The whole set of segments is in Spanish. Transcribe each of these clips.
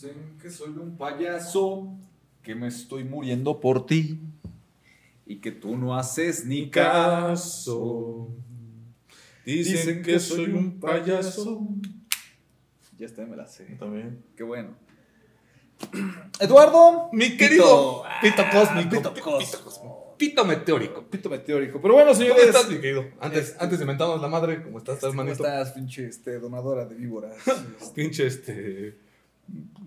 Dicen que soy un payaso, que me estoy muriendo por ti y que tú no haces ni caso. Dicen, que, soy un payaso. Ya está, me la sé. También. Qué bueno. Eduardo. Mi querido Pito, Ah, cósmico. Pito Pito, cósmico. cósmico. Pito meteórico. Pito meteórico. Pero bueno, ¿Cómo señores. estás, mi querido? Antes, Este- antes de mentarnos la madre, ¿cómo estás? ¿Estás, ¿Cómo estás, pinche este, donadora de víboras? Este, Pinche este.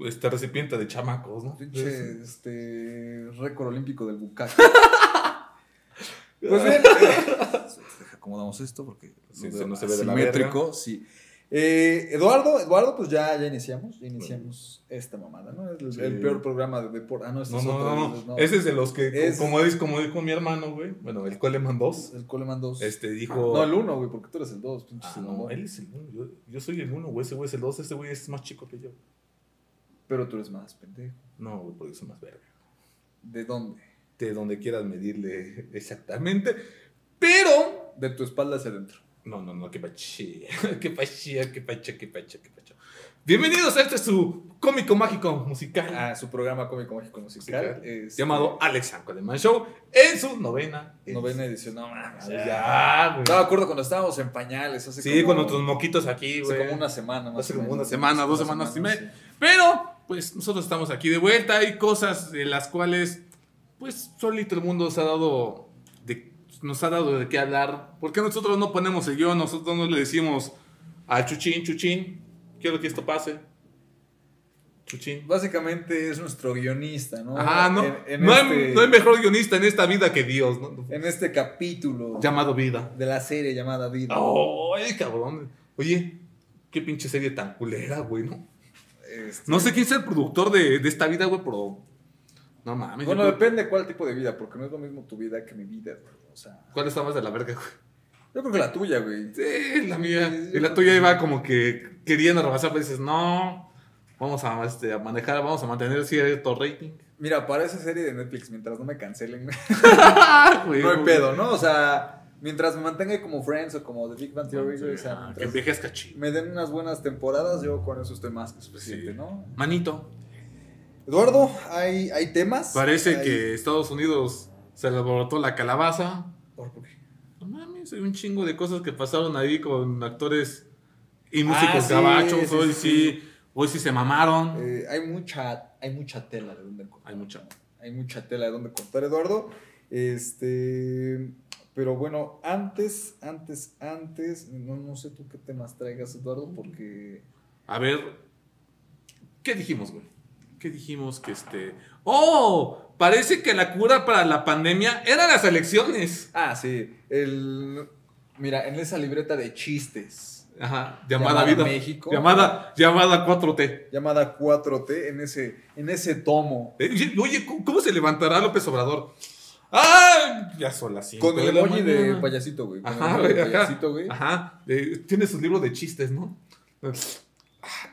Este recipiente de chamacos, ¿no? pinche este, récord olímpico del bucaque. Pues bien, eh, acomodamos esto porque Sí, lo se- no se ve de simétrico, sí. Eh, Eduardo, Eduardo, pues ya, ya iniciamos, ya iniciamos esta mamada, ¿no? El, Sí. el peor programa de deporte. Ah, no, este No, es no, otro. no, es- no. Ese es de los que, Es- como, dice, como dijo mi hermano, güey. Bueno, el Coleman 2. El Coleman 2. Este dijo. No, el 1, güey, porque tú eres el 2, pinche Ah, no, él es el 1. Yo, yo soy el 1, güey. Ese güey es el 2. Ese güey es más chico que yo. Pero tú eres más pendejo. No, güey, porque soy más verga. ¿De dónde? De donde quieras medirle exactamente. Pero. De tu espalda hacia adentro. No, no, no, qué pachía. Qué pachía, qué pacha, qué pacha, qué pacha. Bienvenidos a este su cómico mágico musical. Ah, su programa cómico mágico musical. Musical. es- llamado Alex Coleman Show en su novena. Novena edición. No mames. Ya, güey. No me acuerdo cuando estábamos en pañales. Hace Sí, como, con nuestros moquitos aquí, Hace güey. como una semana más Hace como una semana, dos Una semanas y media. Pero, pues nosotros estamos aquí de vuelta. Hay cosas de las cuales, pues, solito el mundo se ha dado de, nos ha dado de qué hablar. Porque nosotros no ponemos el guion, nosotros no le decimos a Chuchín, Chuchín, quiero que esto pase. Chuchín. Básicamente es nuestro guionista, ¿no? Ajá, no, En, en no, este, hay, no hay mejor guionista en esta vida que Dios, ¿no? en este capítulo Llamado vida. de la serie llamada Vida. ¡Ay, cabrón! Oye, qué pinche serie tan culera, güey, ¿no? Este, No sé quién es el productor de, de esta vida, güey, pero. No mames. Bueno, yo depende cuál tipo de vida, porque no es lo mismo tu vida que mi vida, güey. O sea, ¿Cuál está más de la verga, güey? yo creo que la tuya, güey. Sí, la mía. Y la tuya iba como que queriendo rebasar, pero dices, no. Vamos a, este, a manejar, vamos a mantener cierto rating. Mira, para esa serie de Netflix, mientras no me cancelen, güey, no hay pedo, ¿no? O sea, mientras me mantenga como Friends o como The Big Bang Theory, güey, o sea, Ah, que envejezca chido. me den unas buenas temporadas, yo con eso estoy más que suficiente, Sí. ¿no? Manito, Eduardo, ¿hay, hay temas? parece Hay- que Estados Unidos se le alborotó la calabaza. ¿Por qué? No mames, hay un chingo de cosas que pasaron ahí con actores y músicos Ah, sí, gabachos. sí, hoy sí, sí, hoy sí se mamaron. Eh, hay, mucha, hay mucha tela de donde cortar. Hay mucha. Hay mucha tela de donde cortar, Eduardo. Este. Pero bueno, antes, antes, antes. No, no sé tú qué temas traigas, Eduardo, porque. A ver, ¿qué dijimos, güey? ¿Qué dijimos que este... ¡Oh! Parece que la cura para la pandemia eran las elecciones. Ah, sí. El. Mira, en esa libreta de chistes. Ajá, llamada, Llamada vida. México. Llamada, llamada 4T. Llamada 4T, en ese, en ese tomo. Eh, Oye, oye, ¿cómo- ¿cómo se levantará López Obrador? ¡Ah! Ya son las 5 Con el emoji de payasito, güey. Con Ajá, el emoji de güey, ajá. payasito, güey. Ajá. eh, tiene su libro de chistes, ¿no?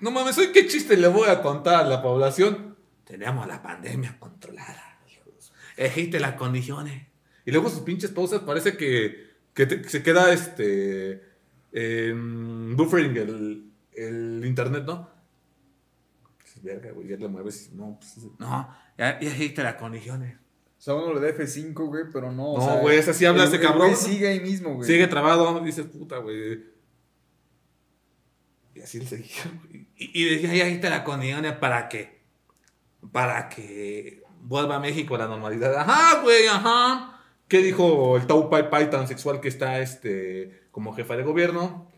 No mames, ¿hoy qué chiste le voy a contar a la población? Tenemos la pandemia controlada. Existen las condiciones. Y luego sus pinches pausas parece que, que te- que se queda este. en buffering el, el internet, ¿no? Verga, güey, ya le mueves no, pues, no, ya, ya las condiciones. O sea, uno le da F5, güey, pero no. o No, güey, es así habla el- ese el cabrón. güey sigue ahí mismo, güey. Sigue trabado, dices, puta, güey. Y así le seguía, güey. Y, y decía, ya ahí está la condición para que, para que vuelva a México a la normalidad. Ajá, güey, ajá. ¿Qué dijo el Tau Pai Pai tan sexual que está este, como jefa de gobierno?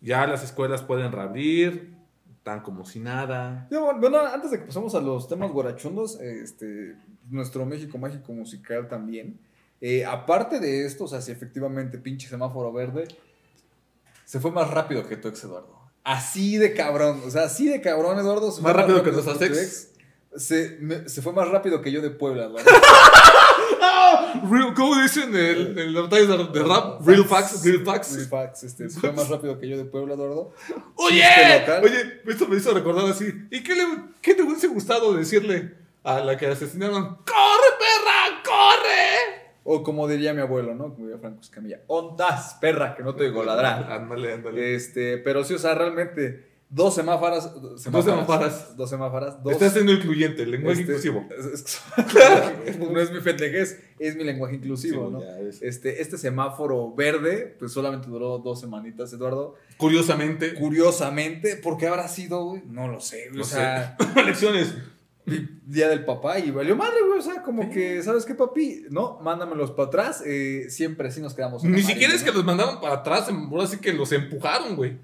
Ya las escuelas pueden reabrir, tan como si nada. Bueno, antes de que pasemos a los temas guarachundos, este, nuestro México Mágico Musical también. Eh, aparte de esto, o sea, si efectivamente pinche semáforo verde, se fue más rápido que tu ex, Eduardo. Así de cabrón, o sea, así de cabrón, Eduardo. se Más rápido que nuestros ex. Se, me- se fue más rápido que yo de Puebla, Eduardo. Real- ¿Cómo dicen en, en las batallas de, de rap? Real facts, real facts. Real facts, este, se fue más rápido que yo de Puebla, Eduardo. Oye, oye, esto me hizo recordar así. ¿Y qué le, qué te hubiese gustado decirle a la que asesinaron? ¡Corre, perra! ¡Corre! O como diría mi abuelo, ¿no? Como diría Franco Escamilla. ¡Ondas, perra, que no te oigo ladrar! Ándale, ándale. Este, pero sí, o sea, realmente dos semáforas. Dos semáforas. Dos semáforas. Dos, Estás siendo incluyente, el lenguaje este, inclusivo. es- es- no es mi pendejez, es mi lenguaje inclusivo, Sí, ¿no? ya es. Este, este semáforo verde, pues solamente duró dos semanitas, Eduardo. Curiosamente, Curiosamente, ¿por qué habrá sido, güey? No lo sé, güey. No o sea, elecciones. Día del papá y valió madre, güey. O sea, como que, ¿sabes qué, papi? No, mándamelos para atrás. eh, siempre sí nos quedamos. Ni siquiera es que los mandaron para atrás, ahora sí que los empujaron, güey.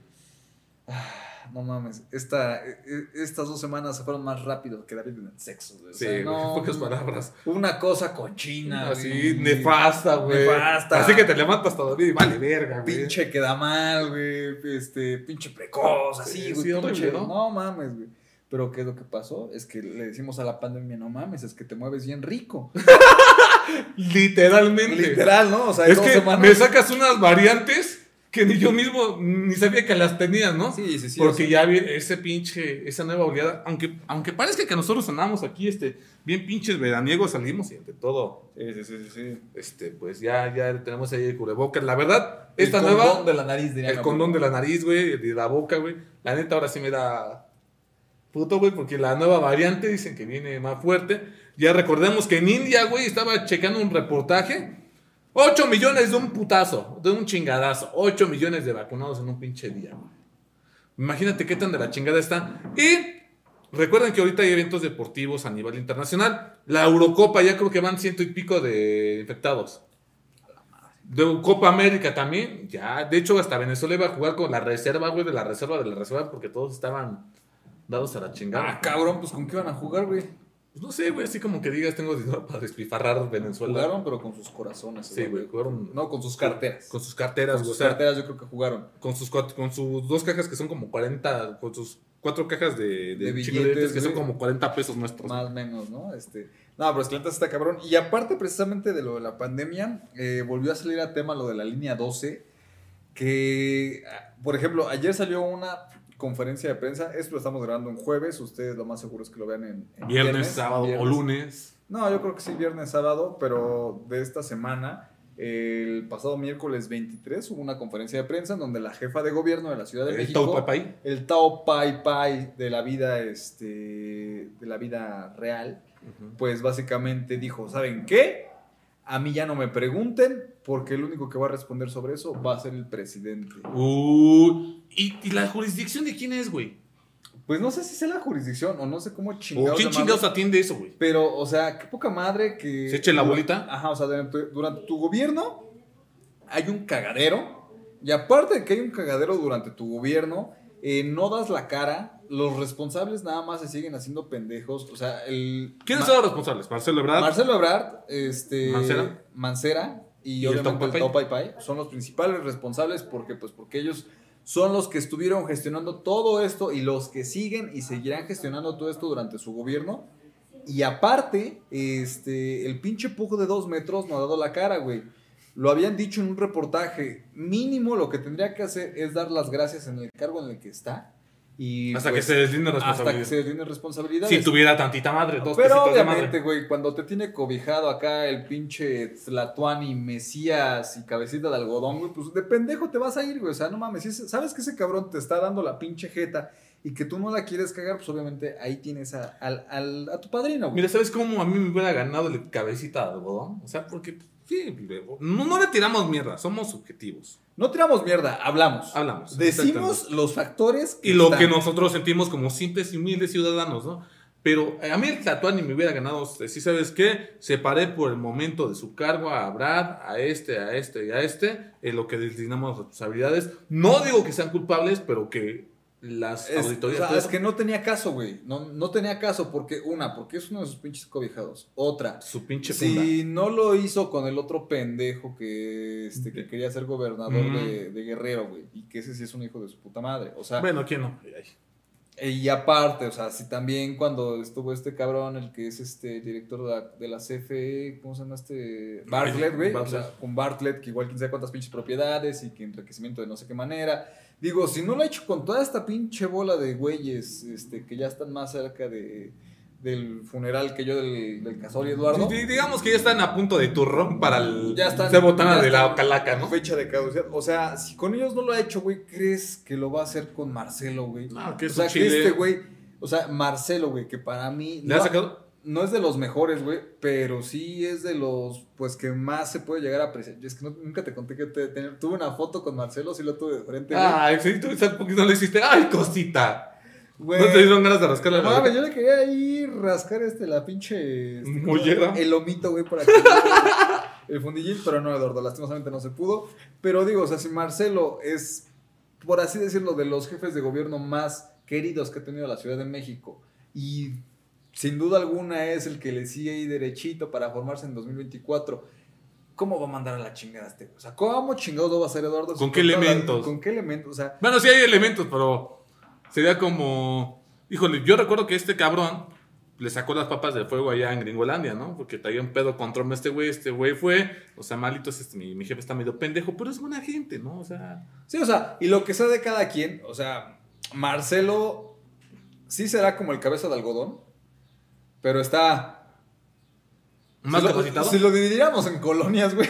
No mames, esta, e- e- estas dos semanas se fueron más rápido que David en el sexo, güey. O Sí, sea, güey, no, en pocas palabras. Una cosa cochina, Así, güey. nefasta, güey. Nefasta. Así que te levantas todavía y vale verga, güey. Pinche que da mal, güey. Este, pinche precoz, así, Sí, güey. ¿no? mames, güey. Pero ¿qué es lo que pasó? Es que le decimos a la pandemia, no mames, es que te mueves bien rico. Literalmente. Literal, ¿no? O sea, Es que semanas- me sacas unas variantes que ni yo mismo ni sabía que las tenías, ¿no? Sí, sí, sí. Porque o sea, ya ese pinche, esa nueva oleada, aunque, aunque parezca que nosotros andamos aquí, este, bien pinches veraniegos, salimos y ante todo, Sí, sí, sí, sí, este, pues ya, ya tenemos ahí el cubrebocas. La verdad, El esta condón nueva, de la nariz, diría el condón de la nariz, güey, de la boca, güey, la neta ahora sí me da puto, güey, porque la nueva variante dicen que viene más fuerte. Ya recordemos que en India, güey, estaba checando un reportaje. 8 millones de un putazo, de un chingadazo. 8 millones de vacunados en un pinche día, güey. Imagínate qué tan de la chingada está. Y recuerden que ahorita hay eventos deportivos a nivel internacional. La Eurocopa ya creo que van ciento y pico de infectados. De Copa América también, ya. De hecho, hasta Venezuela iba a jugar con la reserva, güey, de la reserva de la reserva, porque todos estaban dados a la chingada. Ah, cabrón, pues ¿con qué van a jugar, güey? Pues no sé, güey, así como que digas, tengo dinero para despifarrar Venezuela. Jugaron, pero con sus corazones. Sí, güey, jugaron No, con sus carteras. con sus carteras, Con güey. sus O sea, carteras yo creo que jugaron. con sus, con sus dos cajas que son como 40, con sus cuatro cajas de, de, De billetes, billetes que son como 40 pesos nuestros. Más o menos, ¿no? Este, no, pero es que está cabrón. Y aparte, precisamente de lo de la pandemia, eh, volvió a salir a tema lo de la línea 12. Que, ah, por ejemplo, ayer salió una conferencia de prensa. Esto lo estamos grabando en jueves. Ustedes lo más seguro es que lo vean en, en Viernes, sábado o viernes. lunes. No, yo creo que sí, viernes, sábado, pero de esta semana, el pasado miércoles 23, hubo una conferencia de prensa en donde la jefa de gobierno de la Ciudad de El México, Tau Papay. el Tao Pai Pai de la vida, este, de la vida real, pues básicamente dijo, ¿saben qué? A mí ya no me pregunten, porque el único que va a responder sobre eso va a ser el presidente. Uh, ¿y, ¿Y la jurisdicción de quién es, güey? Pues no sé si sea la jurisdicción o no sé cómo ¿O chingados. quién chingados atiende eso, güey? Pero, o sea, qué poca madre que... ¿Se eche la bolita? Ajá, o sea, durante, durante tu gobierno hay un cagadero. Y aparte de que hay un cagadero durante tu gobierno, eh, no das la cara. Los responsables nada más se siguen haciendo pendejos. O sea, el... ¿Quiénes son los responsables? Marcelo Ebrard. Marcelo Ebrard, este... Mancera. Mancera y, ¿Y obviamente el Tau Tau Pai Pai son los principales responsables porque, pues, porque ellos son los que estuvieron gestionando todo esto y los que siguen y seguirán gestionando todo esto durante su gobierno. Y aparte, este, el pinche pujo de dos metros no ha dado la cara, güey. Lo habían dicho en un reportaje. Mínimo lo que tendría que hacer es dar las gracias en el cargo en el que está. Y hasta pues, que se deslinde hasta que responsabilidad. se deslinde responsabilidades. Si tuviera tantita madre, dos Pero obviamente, güey, cuando te tiene cobijado acá el pinche Tlatuani, Mesías y cabecita de algodón, güey, pues de pendejo te vas a ir, güey. O sea, no mames, si sabes que ese cabrón te está dando la pinche jeta y que tú no la quieres cagar, pues obviamente ahí tienes a, al- al- a tu padrino, güey. Mira, ¿sabes cómo a mí me hubiera ganado el cabecita de algodón? O sea, porque, sí, no, no le tiramos mierda, somos subjetivos. No tiramos mierda, hablamos. Hablamos. Decimos los factores Y lo están. que nosotros sentimos como simples y humildes ciudadanos, ¿no? Pero a mí el Tlatuani me hubiera ganado, si sabes qué, separé por el momento de su cargo a Brad, a este, a este y a este, en lo que designamos responsabilidades. No digo que sean culpables, pero que las Es, auditorías... o sea, todo es que no tenía caso, güey. No, no tenía caso porque, una, porque es uno de sus pinches cobijados. Otra, Su pinche funda. Si no lo hizo con el otro pendejo que, este, que quería ser gobernador Mm. de, de Guerrero, güey. Y que ese sí es un hijo de su puta madre. O sea, Bueno, ¿quién no? Ay. y aparte, o sea, si también cuando estuvo este cabrón, el que es este director de la, de la CFE, ¿cómo se llama este? Bartlett, güey. O sea, con Bartlett, que igual quién sabe cuántas pinches propiedades y que enriquecimiento de no sé qué manera. Digo, si no lo ha hecho con toda esta pinche bola de güeyes este, que ya están más cerca de, del funeral que yo del, del Casor y Eduardo. Di- digamos que ya están a punto de turrón para el Ya están- ser botana ya de la calaca, ¿no? Fecha de caducidad. O sea, si con ellos no lo ha hecho, güey, ¿crees que lo va a hacer con Marcelo, güey? No, que o es sea, un que este güey, o sea, Marcelo, güey, que para mí ¿Le ha sacado? No es de los mejores, güey, pero sí es de los, pues, que más se puede llegar a apreciar. Yo es que no- nunca te conté que te- te- tuve una foto con Marcelo, sí lo tuve de frente, güey. Ay, sí, tú poquito le hiciste. ¡Ay, cosita! Güey. ¿No te dieron ganas de rascarle No la mames, boca? yo le quería ir rascar este, la pinche. este, Mollera. El lomito, güey, para que. el fundillín, pero no, Eduardo, lastimosamente no se pudo. Pero digo, o sea, si Marcelo es, por así decirlo, de los jefes de gobierno más queridos que ha tenido la Ciudad de México y sin duda alguna es el que le sigue ahí derechito para formarse en 2024. ¿Cómo va a mandar a la chingada este? güey? O sea, ¿cómo chingados va a ser Eduardo? ¿Con qué la- elementos? ¿Con qué elementos? O sea, Bueno, sí hay elementos, pero sería como. Híjole, yo recuerdo que este cabrón le sacó las papas del fuego allá en Gringolandia, ¿no? Porque traía un pedo contra este güey, este güey fue. O sea, malitos, este, mi, mi jefe está medio pendejo, pero es buena gente, ¿no? O sea. Sí, o sea, y lo que sea de cada quien, o sea, Marcelo sí será como el cabeza de algodón, pero está... Más si lo- capacitado. si lo dividiéramos en colonias, güey.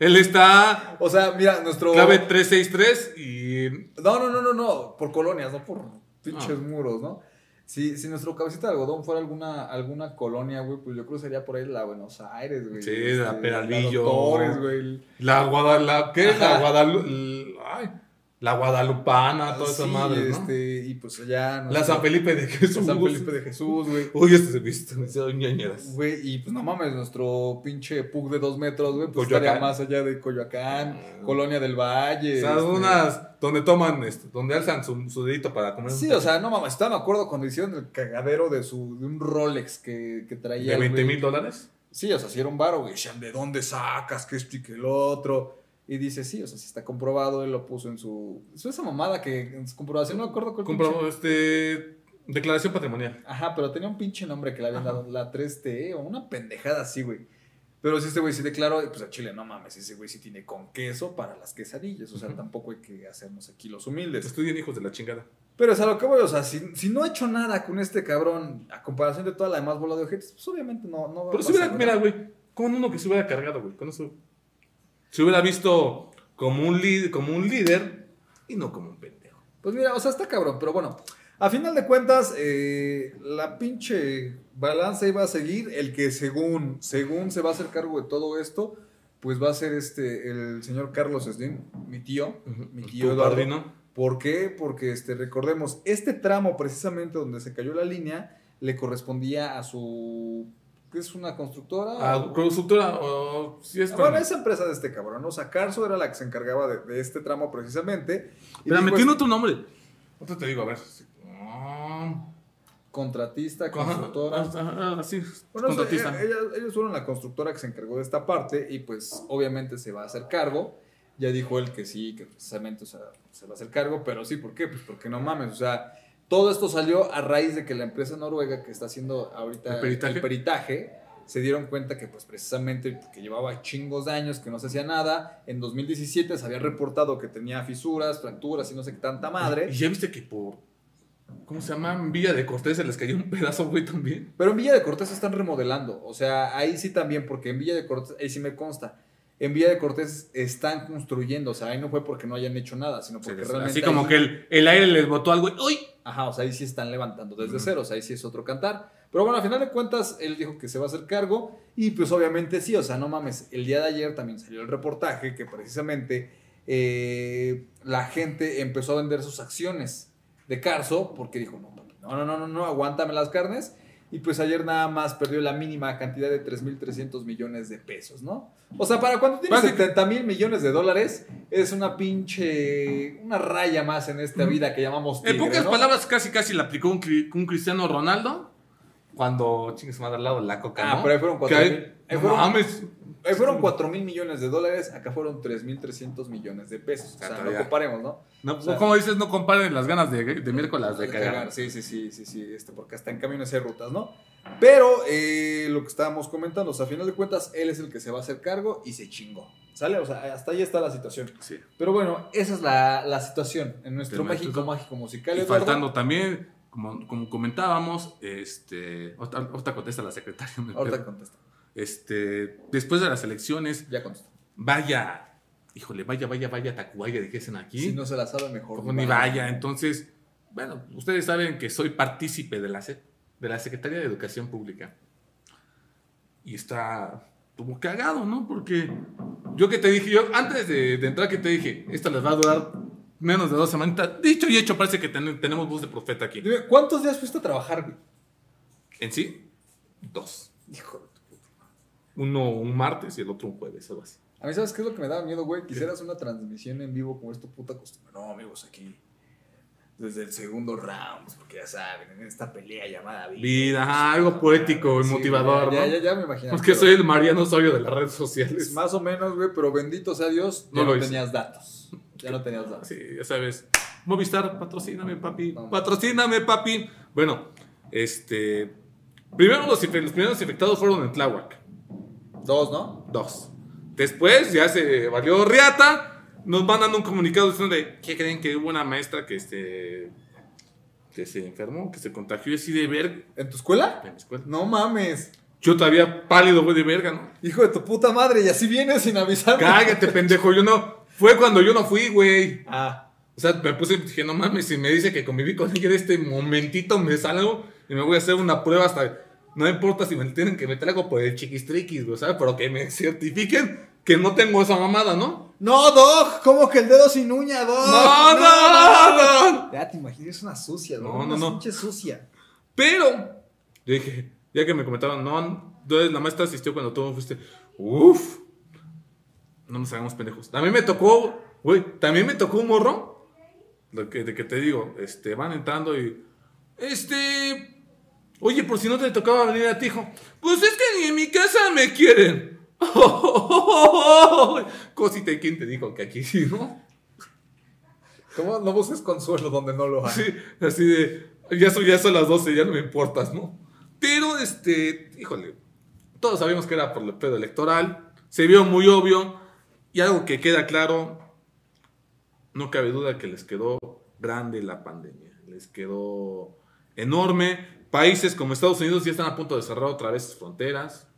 Él está O sea, mira, nuestro... clave 363 y. No, no, no, no, no, por colonias, no por pinches Ah. muros, ¿no? Si, si nuestro cabecita de algodón fuera alguna, alguna colonia, güey, pues yo creo que sería por ahí la Buenos Aires, güey. Sí, la Peralvillo. La Guadalupana. ¿Qué? La Ajá. Guadalu... Ay, la Guadalupana, toda esa Sí, madre, ¿no? este, y pues allá... La San Felipe de Jesús. San Felipe de Jesús, güey. Uy, este se viste, me hicieron ñañeras. Güey, y pues no mames, nuestro pinche pug de dos metros, güey, pues Coyoacán. estaría más allá de Coyoacán, Colonia del Valle. O sea, este- unas donde toman, este, donde alzan su, su dedito para comer. Sí, o sea, no mames, estaba, me acuerdo cuando hicieron el cagadero de su, de un Rolex que, que traía. ¿De el 20 güey. mil dólares? Sí, o sea, si era un varo, güey, ¿de dónde sacas? Que esto y que el otro. Y dice, sí, o sea, si está comprobado, él lo puso en su. Es esa mamada que en su comprobación, no me acuerdo cuál Comprobó, pinche- este. Declaración patrimonial. Ajá, pero tenía un pinche nombre que le habían Ajá. dado, la 3T o una pendejada así, güey. Pero si este güey sí declaró, pues a Chile, no mames, ese güey sí tiene con queso para las quesadillas. O sea, tampoco hay que hacernos aquí los humildes. Estudien hijos de la chingada. Pero es a lo que voy, o sea, si, si no ha hecho nada con este cabrón, a comparación de toda la demás bola de ojetes, pues obviamente no, no Pero si hubiera, mira, güey, con uno que se hubiera cargado, güey, con eso. Se hubiera visto como un, líder, como un líder y no como un pendejo. Pues mira, o sea, está cabrón, pero bueno, a final de cuentas, eh, la pinche balanza iba a seguir. El que según, según se va a hacer cargo de todo esto, pues va a ser este, el señor Carlos Slim, mi tío, mi tío Eduardo. padrino. ¿Por qué? Porque este, recordemos, este tramo precisamente donde se cayó la línea le correspondía a su... ¿Qué es una constructora? Ah, constructora, o si es Ah, Bueno, esa empresa de este cabrón, o sea, Carso era la que se encargaba de, de este tramo precisamente. Tiene es otro nombre. Otro te digo, a ver. Ah, Contratista, ajá, constructora. ah, ah, sí, Bueno, o sea, contratista. ella- ella- ellos fueron la constructora que se encargó de esta parte y pues obviamente se va a hacer cargo. Ya dijo él que sí, que precisamente o sea, se va a hacer cargo, pero sí, ¿por qué? Pues porque no mames, o sea, todo esto salió a raíz de que la empresa noruega que está haciendo ahorita ¿El peritaje? peritaje, se dieron cuenta que pues precisamente que llevaba chingos de años que no se hacía nada. En 2017 se había reportado que tenía fisuras, fracturas y no sé qué tanta madre. Y ya viste que por. ¿Cómo se llama? En Villa de Cortés se les cayó un pedazo, güey, también. Pero en Villa de Cortés están remodelando. O sea, ahí sí también, porque en Villa de Cortés, ahí sí me consta. En Villa de Cortés están construyendo. O sea, ahí no fue porque no hayan hecho nada, sino porque realmente. Así como ahí- que el, el aire les botó algo. ¡Uy! Ajá, o sea, ahí sí están levantando desde cero. O sea, ahí sí es otro cantar. Pero bueno, al final de cuentas, él dijo que se va a hacer cargo. Y pues obviamente sí, o sea, no mames. El día de ayer también salió el reportaje que precisamente eh, la gente empezó a vender sus acciones de Carso porque dijo, no, no, no, no, no, aguántame las carnes. Y pues ayer nada más perdió la mínima cantidad de 3.300 millones de pesos, ¿no? O sea, para cuando tienes Básico. 70 mil millones de dólares, es una pinche, una raya más en esta vida que llamamos En pocas ¿no? palabras, casi casi le aplicó un, un Cristiano Ronaldo cuando chingues madre al lado de la coca. Ah, ¿no? pero ahí fueron Que 4 ahí- mil. Ahí no fueron, mames. fueron 4 mil millones de dólares, acá fueron 3.300 millones de pesos. O sea, Ah, no comparemos, ¿no? No, O sea, como dices, no comparen las ganas de, de miércoles de De cagar. cagar, Sí, sí, sí, sí, sí, este, porque hasta en camiones hay rutas, ¿no? Pero eh, lo que estábamos comentando, o sea, a final de cuentas, él es el que se va a hacer cargo y se chingó. ¿Sale? O sea, hasta ahí está la situación. Sí. Pero bueno, esa es la, la situación en nuestro México México. mágico musical. Y Eduardo. faltando también como, como comentábamos, este, contesta la secretaria. pedo. contesta. Este, después de las elecciones, Ya vaya, híjole, vaya, vaya, vaya, Tacubaya, dijesen aquí. Si no se la sabe mejor. Ni vaya. Entonces, bueno, ustedes saben que soy partícipe de la, de la Secretaría de Educación Pública. Y está como cagado, ¿no? Porque yo que te dije, yo antes de, de entrar que te dije, esta les va a durar menos de dos semanitas. Dicho y hecho, parece que ten- tenemos voz de profeta aquí. ¿cuántos días fuiste a trabajar, güey? En sí, dos. Hijo. Uno un martes y el otro un jueves, algo así. A mí, ¿sabes qué es lo que me daba miedo, güey? Quisieras una transmisión en vivo como es tu puta costumbre. No, amigos, aquí. Desde el segundo round, porque ya saben, en esta pelea llamada vida. Vida, ajá, algo poético y Sí, motivador, ya, ¿no? Ya, ya, ya me imagino. Porque soy el Mariano Osorio de las redes sociales. Más o menos, güey, pero bendito sea Dios, ya No no, lo hice. tenías datos. Ya no tenías datos. Sí, ya sabes. Movistar, patrocíname, papi. No. Patrocíname, papi. Bueno, este. Primero los, los primeros infectados fueron en Tláhuac. Dos, ¿no? Dos. Después ya se valió Riata. Nos mandan un comunicado diciendo de ¿qué creen que hubo una maestra que este. que se enfermó, que se contagió y así de verga ¿En tu escuela? en la escuela? No mames. Yo todavía pálido, güey, de verga, ¿no? Hijo de tu puta madre, y así vienes sin avisarme. Cállate, pendejo. Yo no. Fue cuando yo no fui, güey. Ah, O sea, me puse dije, no mames, si me dice que conviví con ella en este momentito me salgo y me voy a hacer una prueba hasta. No importa si me tienen que meter algo por el chiquistriquis, güey, ¿sabes? Pero que me certifiquen que no tengo esa mamada, ¿no? No, Doc, ¿cómo que el dedo sin uña, Doc? ¡No, no, no! Ya te imaginas, es una sucia, No, Doc. no, una no. pinche sucia. Pero, yo dije, ya que me comentaron, no, entonces la maestra asistió cuando tú fuiste. Uf, no nos hagamos pendejos. También me tocó, güey, también me tocó un morro. De que, de que te digo, este, van entrando y. Este. Oye, por si no te tocaba venir a ti, hijo. Pues es que ni en mi casa me quieren. Cosita, ¿y quién te dijo que aquí sí, no? ¿Cómo no busques consuelo donde no lo hay? Sí, así de, ya son, ya son las 12, ya no me importas, ¿no? Pero, este, híjole, todos sabíamos que era por el pedo electoral, se vio muy obvio, y algo que queda claro, no cabe duda que les quedó grande la pandemia, les quedó enorme. Países como Estados Unidos ya están a punto de cerrar otra vez sus fronteras.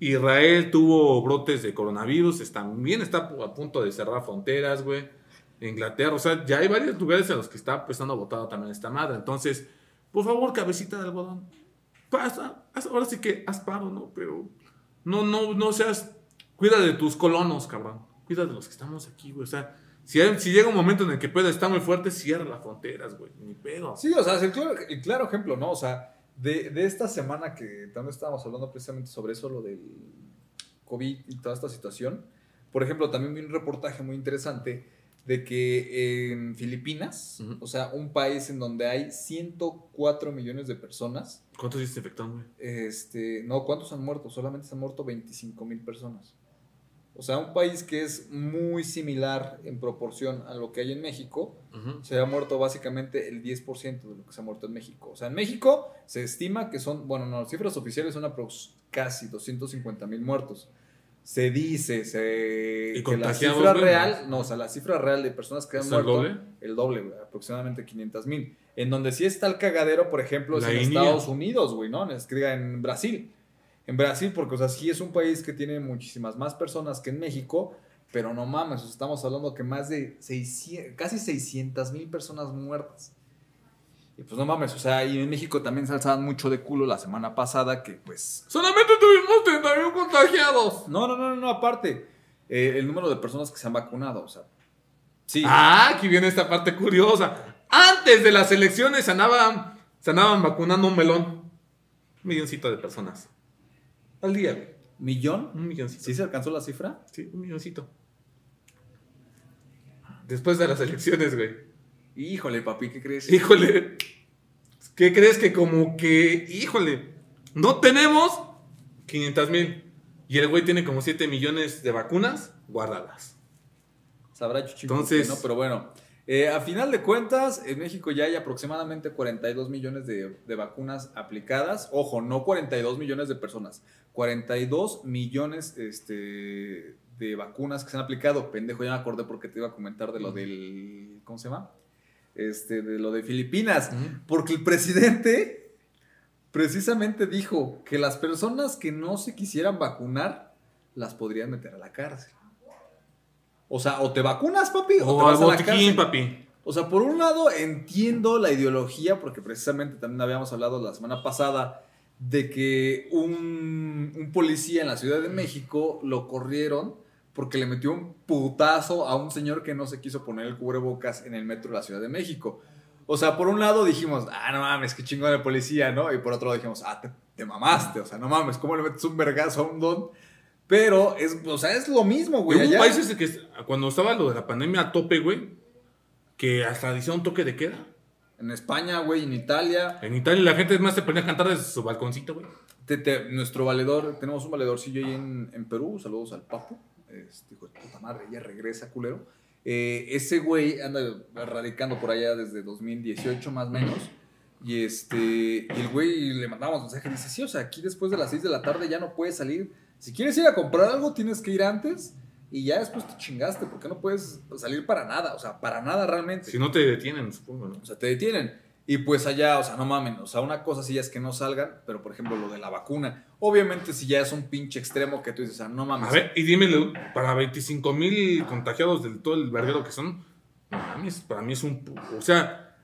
Israel tuvo brotes de coronavirus, también está a punto de cerrar fronteras, güey. Inglaterra, o sea, ya hay varios lugares en los que está empezando a votar también esta madre. Entonces, por favor, cabecita de algodón, pasa, ahora sí que haz paro, ¿no? Pero no, no, no seas, cuida de tus colonos, cabrón. Cuida de los que estamos aquí, güey. O sea, si, hay- si llega un momento en el que pueda estar muy fuerte, cierra las fronteras, güey. Ni pedo. Sí, o sea, es el claro, el claro ejemplo, ¿no? O sea, de, de esta semana que también estábamos hablando precisamente sobre eso, lo del COVID y toda esta situación. Por ejemplo, también vi un reportaje muy interesante de que en Filipinas, o sea, un país en donde hay 104 millones de personas, ¿Cuántos se infectaron, güey? este, no, ¿cuántos han muerto? Solamente se han muerto 25 mil personas. O sea, un país que es muy similar en proporción a lo que hay en México, se ha muerto básicamente el 10% de lo que se ha muerto en México. O sea, en México se estima que son, bueno, no, las cifras oficiales son casi 250 mil muertos. Se dice se, ¿Y que la cifra real, no, o sea, la cifra real de personas que han ¿Es el muerto, doble? el doble, aproximadamente 500 mil. En donde sí está el cagadero, por ejemplo, es La en India. Estados Unidos, güey, ¿no? Es diga en Brasil. En Brasil, porque, o sea, sí es un país que tiene muchísimas más personas que en México, pero no mames, estamos hablando que más de 600, casi 600 mil personas muertas. Y pues no mames, o sea, y en México también se alzaban mucho de culo la semana pasada que pues... Solamente tuvimos 31 contagiados. No, no, no, no, no, aparte, eh, el número de personas que se han vacunado, o sea... Sí. Ah, aquí viene esta parte curiosa. Antes de las elecciones se andaban, se andaban vacunando un melón. Un milloncito de personas. Al día, güey. ¿Millón? Un milloncito. ¿Sí se alcanzó la cifra? Sí, un milloncito. Después de las elecciones, güey. Híjole, papi, ¿qué crees? Híjole. ¿Qué crees que como que, híjole, no tenemos 500 mil? Y el güey tiene como 7 millones de vacunas guardadas. Sabrá Chuchico Entonces- que no, pero bueno. Eh, a final de cuentas, en México ya hay aproximadamente 42 millones de, de vacunas aplicadas. Ojo, no 42 millones de personas. 42 millones este, de vacunas que se han aplicado. Pendejo, ya me acordé porque te iba a comentar de lo del. ¿Cómo se llama? este, de lo de Filipinas. Porque el presidente precisamente dijo que las personas que no se quisieran vacunar las podrían meter a la cárcel. O sea, o te vacunas, papi, o, te O al vas a la botiquín, cárcel. papi. O sea, por un lado entiendo la ideología, porque precisamente también habíamos hablado la semana pasada de que un, un policía en la Ciudad de México lo corrieron porque le metió un putazo a un señor que no se quiso poner el cubrebocas en el metro de la Ciudad de México. O sea, por un lado dijimos, ah, no mames, qué chingón el policía, ¿no? Y por otro lado dijimos, ah, te, te mamaste, o sea, no mames, ¿cómo le metes un vergazo a un don? Pero es, o sea, es lo mismo, güey. Hubo países que cuando estaba lo de la pandemia a tope, güey, que hasta hicieron toque de queda. En España, güey, en Italia. En Italia la gente más se ponía a cantar desde su balconcito, güey. Te- te- nuestro valedor, tenemos un valedorcillo ahí en, en Perú, saludos al Papo, este hijo de puta madre, ya regresa, culero. Eh, ese güey anda radicando por allá desde 2018 más o menos. Y este, y el güey le mandamos mensaje, dice, sí, o sea, aquí después de las 6 de la tarde ya no puedes salir. Si quieres ir a comprar algo, tienes que ir antes y ya después te chingaste, porque no puedes salir para nada, o sea, para nada realmente. Si no te detienen, supongo, ¿no? O sea, te detienen. Y pues allá, o sea, no mamen. O sea, una cosa sí ya es que no salgan, pero por ejemplo lo de la vacuna. Obviamente, si ya es un pinche extremo que tú dices, ah, no mames. A ver, y dímelo, para 25 mil contagiados del todo el verguero que son, no mames, para mí es un... O sea,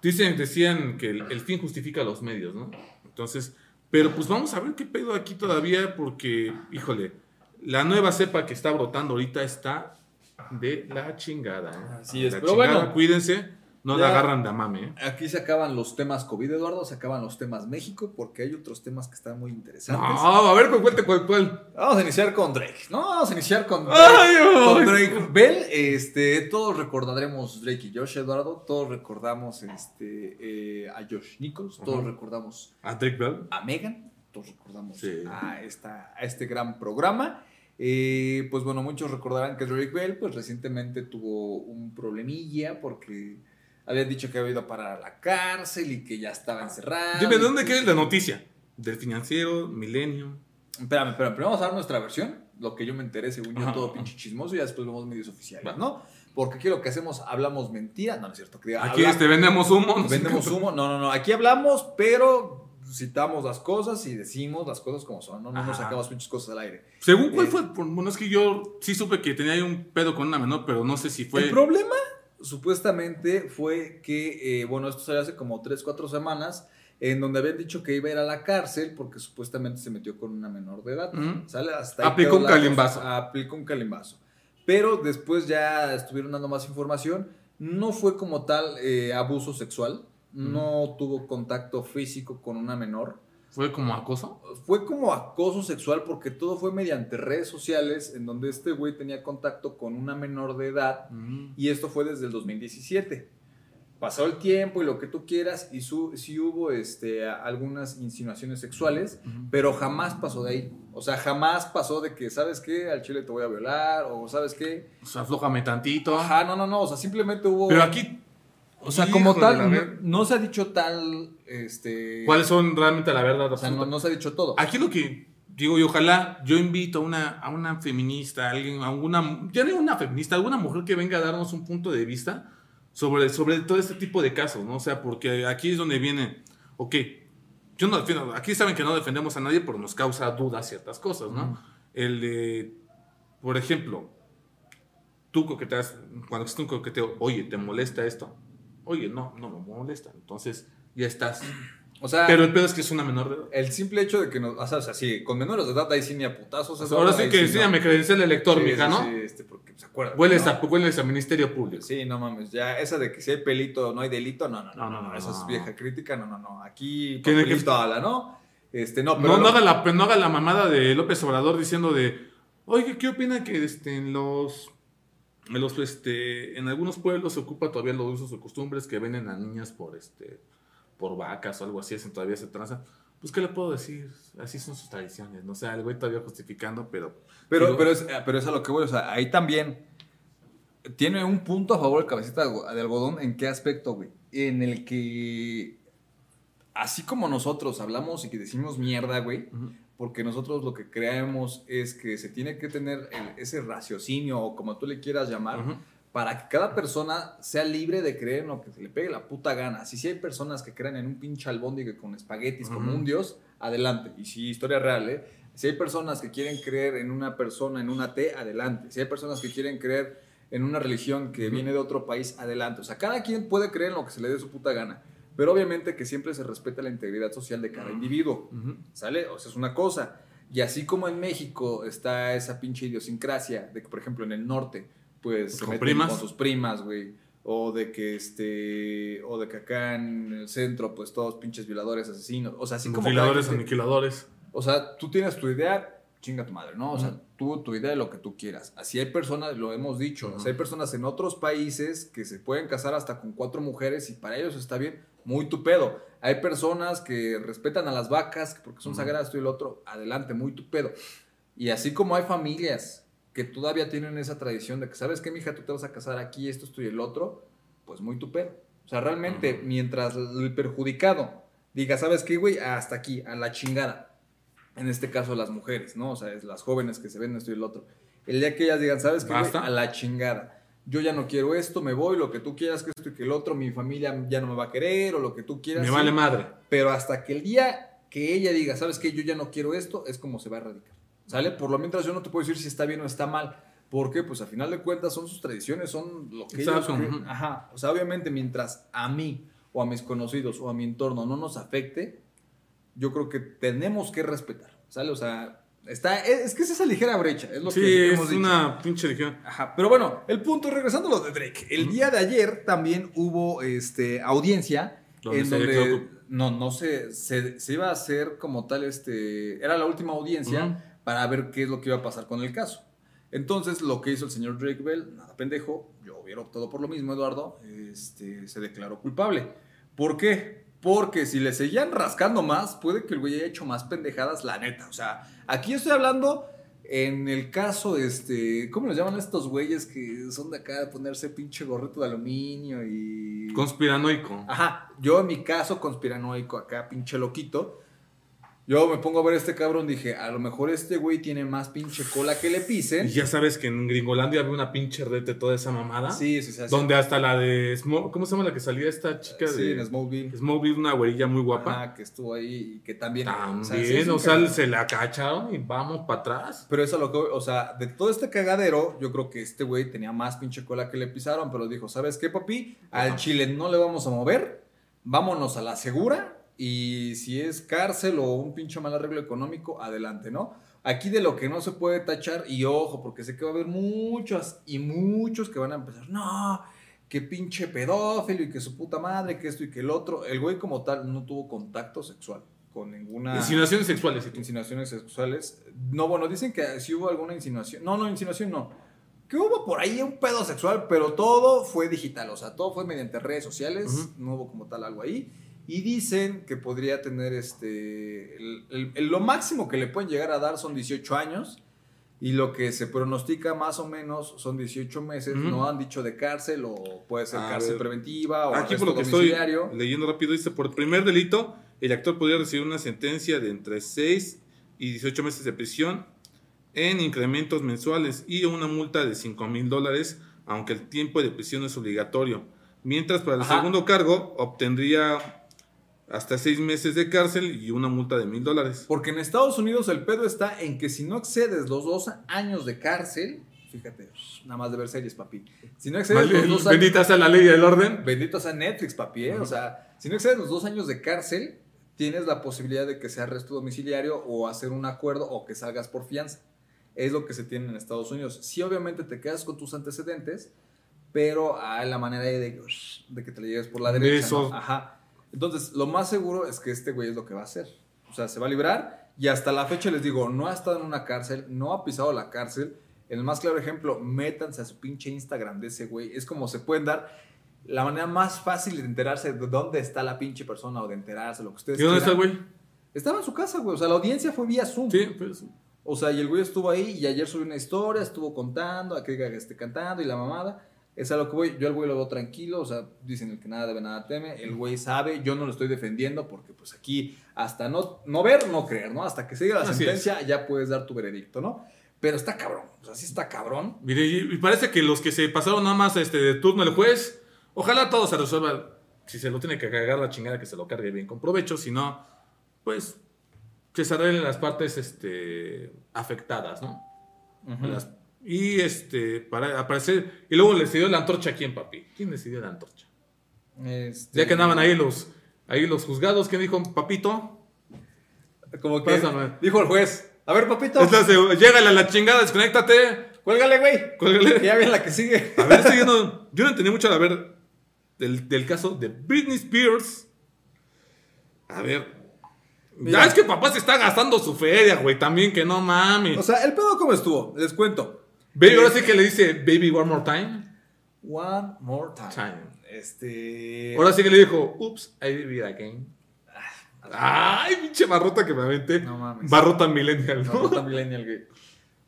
dicen, decían que el, el fin justifica los medios, ¿no? Entonces, pero pues vamos a ver qué pedo aquí todavía, porque, híjole, la nueva cepa que está brotando ahorita está de la chingada, ¿eh? Así es, La pero chingada, bueno. cuídense, no la agarran de mame, ¿eh? Aquí se acaban los temas COVID, Eduardo, se acaban los temas México, porque hay otros temas que están muy interesantes. No, a ver, cuente cuál, cuál. Vamos a iniciar con Drake. No, vamos a iniciar con Drake. Ay, con ay. Drake Bell, este, todos recordaremos Drake y Josh, Eduardo. Todos recordamos este, eh, a Josh Nichols. Todos recordamos ¿A Drake Bell? a Megan. Todos recordamos Sí. a, esta, a este gran programa. Eh, pues bueno, muchos recordarán que Drake Bell pues recientemente tuvo un problemilla porque había dicho que había ido para la cárcel y que ya estaba encerrado. Dime, y ¿de dónde que- queda la noticia? ¿Del financiero? ¿Milenio? Espérame, espérame, primero vamos a dar nuestra versión, lo que yo me enteré según yo Ajá. todo pinche chismoso y ya después vemos medios oficiales, Va. ¿no? Porque aquí lo que hacemos, hablamos mentira, no, no es cierto, que Aquí habla- este, vendemos humo. vendemos humo, no, no, no, aquí hablamos, pero citamos las cosas y decimos las cosas como son, no, no nos sacamos pinches cosas al aire. Según cuál Eh. fue, bueno, es que yo sí supe que tenía ahí un pedo con una menor, pero no sé si fue. El problema supuestamente fue que, eh, bueno, esto salió hace como 3, 4 semanas, en donde habían dicho que iba a ir a la cárcel porque supuestamente se metió con una menor de edad. ¿Sale? Hasta Aplicó un calimbazo. Aplicó un calimbazo. Pero después ya estuvieron dando más información. No fue como tal eh, abuso sexual. No tuvo contacto físico con una menor. ¿Fue como acoso? Fue como acoso sexual porque todo fue mediante redes sociales en donde este güey tenía contacto con una menor de edad Mm. y esto fue desde el 2017. Pasó el tiempo y lo que tú quieras y su, sí hubo este, algunas insinuaciones sexuales, pero jamás pasó de ahí. O sea, jamás pasó de que, ¿sabes qué? Al chile te voy a violar o ¿sabes qué? O sea, aflójame tantito. Ajá, no, no, no. O sea, simplemente hubo... Pero aquí, o sea, como Híjole, tal, no, se ha dicho tal, este... ¿cuáles son realmente la verdad O sea, no, se ha dicho todo. Aquí lo que digo, y ojalá yo invito a una, a una feminista, a alguien, a una, ya no una feminista, alguna mujer que venga a darnos un punto de vista sobre, sobre todo este tipo de casos, ¿no? O sea, porque aquí es donde viene, ok, yo no defiendo, aquí saben que no defendemos a nadie, pero nos causa dudas ciertas cosas, ¿no? El de, por ejemplo, tú coqueteas, cuando existe un coqueteo, oye, ¿te molesta esto? Oye, no, no me molesta, entonces ya estás. O sea, Pero el pedo es que es una menor de edad. el simple hecho de que nos... O sea, o sea, sí, con menores de edad ahí sí ni a putazos. eso Ahora no, sí que no. enséñame credencial de lector, Sí, mija, sí, ¿no? sí, este, porque se acuerda. Hueles, ¿no? a, hueles a Ministerio Público. Sí, no mames, ya esa de que si hay pelito no hay delito, no, no, no, No, no, esa es vieja crítica, no, no, no, aquí papelito habla, ¿no? Este, no, pero No, haga la, no haga la mamada de López Obrador diciendo de, oye, ¿qué opina que este, en los, los, este, en algunos pueblos se ocupa todavía los usos o costumbres que venden a niñas por, este, por vacas o algo así, ese todavía se tranza? Pues, ¿qué le puedo decir? Así son sus tradiciones, no o sea, el güey todavía justificando, pero... pero, digo, pero, es, pero es a lo que voy, o sea, ahí también tiene un punto a favor el cabecita de algodón, ¿en qué aspecto, güey? En el que, así como nosotros hablamos y que decimos mierda, güey, porque nosotros lo que creemos es que se tiene que tener el- ese raciocinio o como tú le quieras llamar, para que cada persona sea libre de creer en lo que se le pegue la puta gana. Si sí hay personas que creen en un pinche albóndiga con espaguetis como Ujú. un dios, adelante. Y sí, historia real, ¿eh? Si hay personas que quieren creer en una persona, en una T, adelante. Si hay personas que quieren creer en una religión que viene de otro país, adelante. O sea, cada quien puede creer en lo que se le dé su puta gana. Pero obviamente que siempre se respeta la integridad social de cada individuo. Ujú. ¿Sale? O sea, es una cosa. Y así como en México está esa pinche idiosincrasia de que, por ejemplo, en el norte, pues se Con meten primas. con sus primas, güey. O de que este. O de que acá en el centro, pues todos pinches violadores, asesinos. O sea, así como. quien- aniquiladores. o sea, tú tienes tu idea, chinga tu madre, ¿no? O sea, tú tu idea de lo que tú quieras. Así hay personas, lo hemos dicho, o sea, hay personas en otros países que se pueden casar hasta con cuatro mujeres y para ellos está bien, muy tu pedo. Hay personas que respetan a las vacas porque son Ujú. sagradas, tú y el otro, adelante, muy tu pedo. Y así como hay familias que todavía tienen esa tradición de que, ¿sabes qué, mija? Tú te vas a casar aquí, esto, esto y el otro, pues muy tu pedo. O sea, realmente, mientras el perjudicado diga, ¿sabes qué, güey? Hasta aquí, a la chingada en este caso las mujeres, ¿no? O sea, es las jóvenes que se ven esto y el otro. El día que ellas digan, ¿sabes qué? Basta. A la chingada. Yo ya no quiero esto, me voy, lo que tú quieras, que esto y que el otro, mi familia ya no me va a querer, o lo que tú quieras. Me sí. vale madre. Pero hasta que el día que ella diga, ¿sabes qué? Yo ya no quiero esto, es como se va a erradicar. ¿Sale? Por lo mientras yo no te puedo decir si está bien o está mal. Porque, pues, a final de cuentas, son sus tradiciones, son lo que ellos Exacto, ujú. Ajá. O sea, obviamente, mientras a mí, o a mis conocidos, o a mi entorno no nos afecte, yo creo que tenemos que respetar. ¿Sale? O sea, está, es, es que es esa ligera brecha. Es lo Sí, que es hemos dicho. una pinche región. Ajá, pero bueno, el punto, regresando a lo de Drake. El día de ayer también hubo este, audiencia en donde no, no se, se, se iba a hacer como tal, este, era la última audiencia para ver qué es lo que iba a pasar con el caso. Entonces, lo que hizo el señor Drake Bell, nada pendejo, yo hubiera optado por lo mismo, Eduardo, este, se declaró culpable. ¿Por qué? Porque si le seguían rascando más, puede que el güey haya hecho más pendejadas, la neta. O sea, aquí estoy hablando en el caso, este, ¿cómo les llaman estos güeyes que son de acá de ponerse pinche gorrito de aluminio y... Conspiranoico. Ajá, yo en mi caso conspiranoico acá, pinche loquito. Yo me pongo a ver a este cabrón, dije, a lo mejor este güey tiene más pinche cola que le Y pisen. ya sabes que en Gringolandia había una pinche red de toda esa mamada. Sí, sí, sí. sí. Donde hasta la de. Smo- ¿Cómo se llama la que salía esta chica Sí, de. en Smallville. Smallville, una güerilla muy guapa. Ajá, que estuvo ahí y que también... También, sí, o sea, cagadero. se la cacharon y vamos para atrás. Pero eso es lo que, o sea, de todo este cagadero, yo creo que este güey tenía más pinche cola que le pisaron, pero dijo, ¿sabes qué, papi? Al Ajá. chile no le vamos a mover, vámonos a la segura y si es cárcel o un pinche mal arreglo económico, adelante, ¿no? Aquí de lo que no se puede tachar, y ojo, porque sé que va a haber muchos y muchos que van a empezar, no, que pinche pedófilo y que su puta madre, que esto y que el otro. El güey como tal no tuvo contacto sexual con ninguna... Insinuaciones sexuales. ¿sí? insinuaciones sexuales. No, bueno, dicen que sí hubo alguna insinuación. No, no, insinuación no. Que hubo por ahí un pedo sexual, pero todo fue digital. O sea, todo fue mediante redes sociales. No hubo como tal algo ahí. Y dicen que podría tener este. el- el- el- lo máximo que le pueden llegar a dar son 18 años. Y lo que se pronostica más o menos son 18 meses. Ujú. No han dicho de cárcel o puede ser A cárcel ver. preventiva o Aquí por lo que estoy leyendo rápido dice, por primer delito, el actor podría recibir una sentencia de entre 6 y 18 meses de prisión en incrementos mensuales y una multa de 5 mil dólares, aunque el tiempo de prisión es obligatorio. Mientras para el Ajá. segundo cargo obtendría hasta 6 meses de cárcel y una multa de mil dólares. Porque en Estados Unidos el pedo está en que si no excedes los dos años de cárcel, fíjate, nada más de ver series, papi. Si no excedes los dos años. Bendita sea la ley del orden. Bendito sea Netflix, papi, ¿eh? O sea, si no excedes los dos años de cárcel, tienes la posibilidad de que sea arresto domiciliario o hacer un acuerdo o que salgas por fianza. Es lo que se tiene en Estados Unidos. Sí, obviamente te quedas con tus antecedentes, pero hay la manera de, de que te le llegues por la De derecha. eso. ¿no? Ajá. Entonces, lo más seguro es que este güey es lo que va a hacer. O sea, se va a librar y hasta la fecha les digo, no ha estado en una cárcel, no ha pisado la cárcel. El más claro ejemplo, métanse a su pinche Instagram de ese güey. Es como se pueden dar la manera más fácil de enterarse de dónde está la pinche persona o de enterarse, lo que ustedes ¿Y dónde está el quieran. güey? Estaba en su casa, güey. O sea, la audiencia fue vía Zoom. Sí, pues. O sea, y el güey estuvo ahí y ayer subió una historia, estuvo contando, a que diga que esté cantando y la mamada. Es a lo que voy. Yo al güey lo veo tranquilo, o sea, dicen el que nada debe, nada teme. El güey sabe, yo no lo estoy defendiendo porque pues aquí hasta no, no ver, no creer, ¿no? Hasta que se diga la Así sentencia ya puedes dar tu veredicto, ¿no? Pero está cabrón. O sea, sí está cabrón. Mire, y y parece que los que se pasaron nada más este, de turno el juez, ojalá todo se resuelva. Si se lo tiene que cargar la chingada, que se lo cargue bien con provecho. Si no, pues que se arreglen las partes este, afectadas, ¿no? Las- y este, para aparecer. Y luego le decidió la antorcha a quién, papi. ¿Quién decidió la antorcha? Este, Ya que andaban ahí los, ahí los juzgados, ¿quién dijo, papito? Como que Pásame. dijo el juez. A ver, papito. Entonces, llégale a la chingada, desconéctate. Cuélgale, güey. Cuélgale. Ya viene la que sigue. A ver, yo no, yo no entendí mucho a ver del, del caso de Britney Spears. A ver. Mira. Ya es que papá se está gastando su feria, güey. También que no mames. O sea, el pedo cómo estuvo. Les cuento. Baby, ahora sí que le dice Baby One More Time. One more time. Time. Este. Ahora sí que le dijo, Oops, I did it again. Ay, pinche barrota que me aventé. No mames. Barrota millennial, No, ¿no? Rota millennial, güey.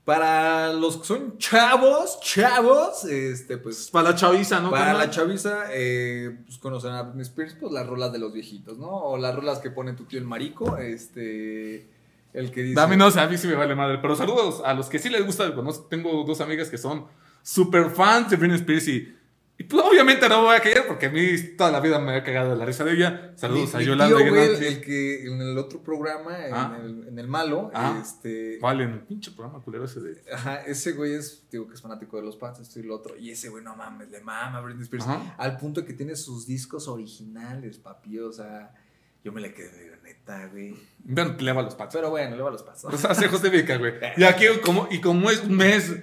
Para los que son chavos, chavos, este, pues. Para la chaviza, ¿no? Para la chaviza, eh, pues conocen a Britney Spears, pues las rolas de los viejitos, ¿no? O las rolas que pone tu tío el marico, este. El que dice. A mí no, a mí sí me vale madre. Pero saludos a los que sí les gusta. Conozco, tengo dos amigas que son super fans de Britney Spears y, y pues obviamente no me voy a caer porque a mí toda la vida me ha cagado de la risa de ella. Saludos Mi- a Yolanda. tío, güey, el, que en el otro programa, en, Ah. el, en el malo, Ah. este. ¿Cuál? En el pinche programa culero ese de... Ajá, ese güey es, digo que es fanático de los Pats, esto y lo otro. Y ese güey, no mames, le mama a Britney Spears. Ajá. Al punto que tiene sus discos originales, papi. O sea, yo me le quedé de neta, güey. Bueno, le va a los patos. Pero bueno, le va a los. O sea, se justifica, güey. Y aquí, como, y como es un mes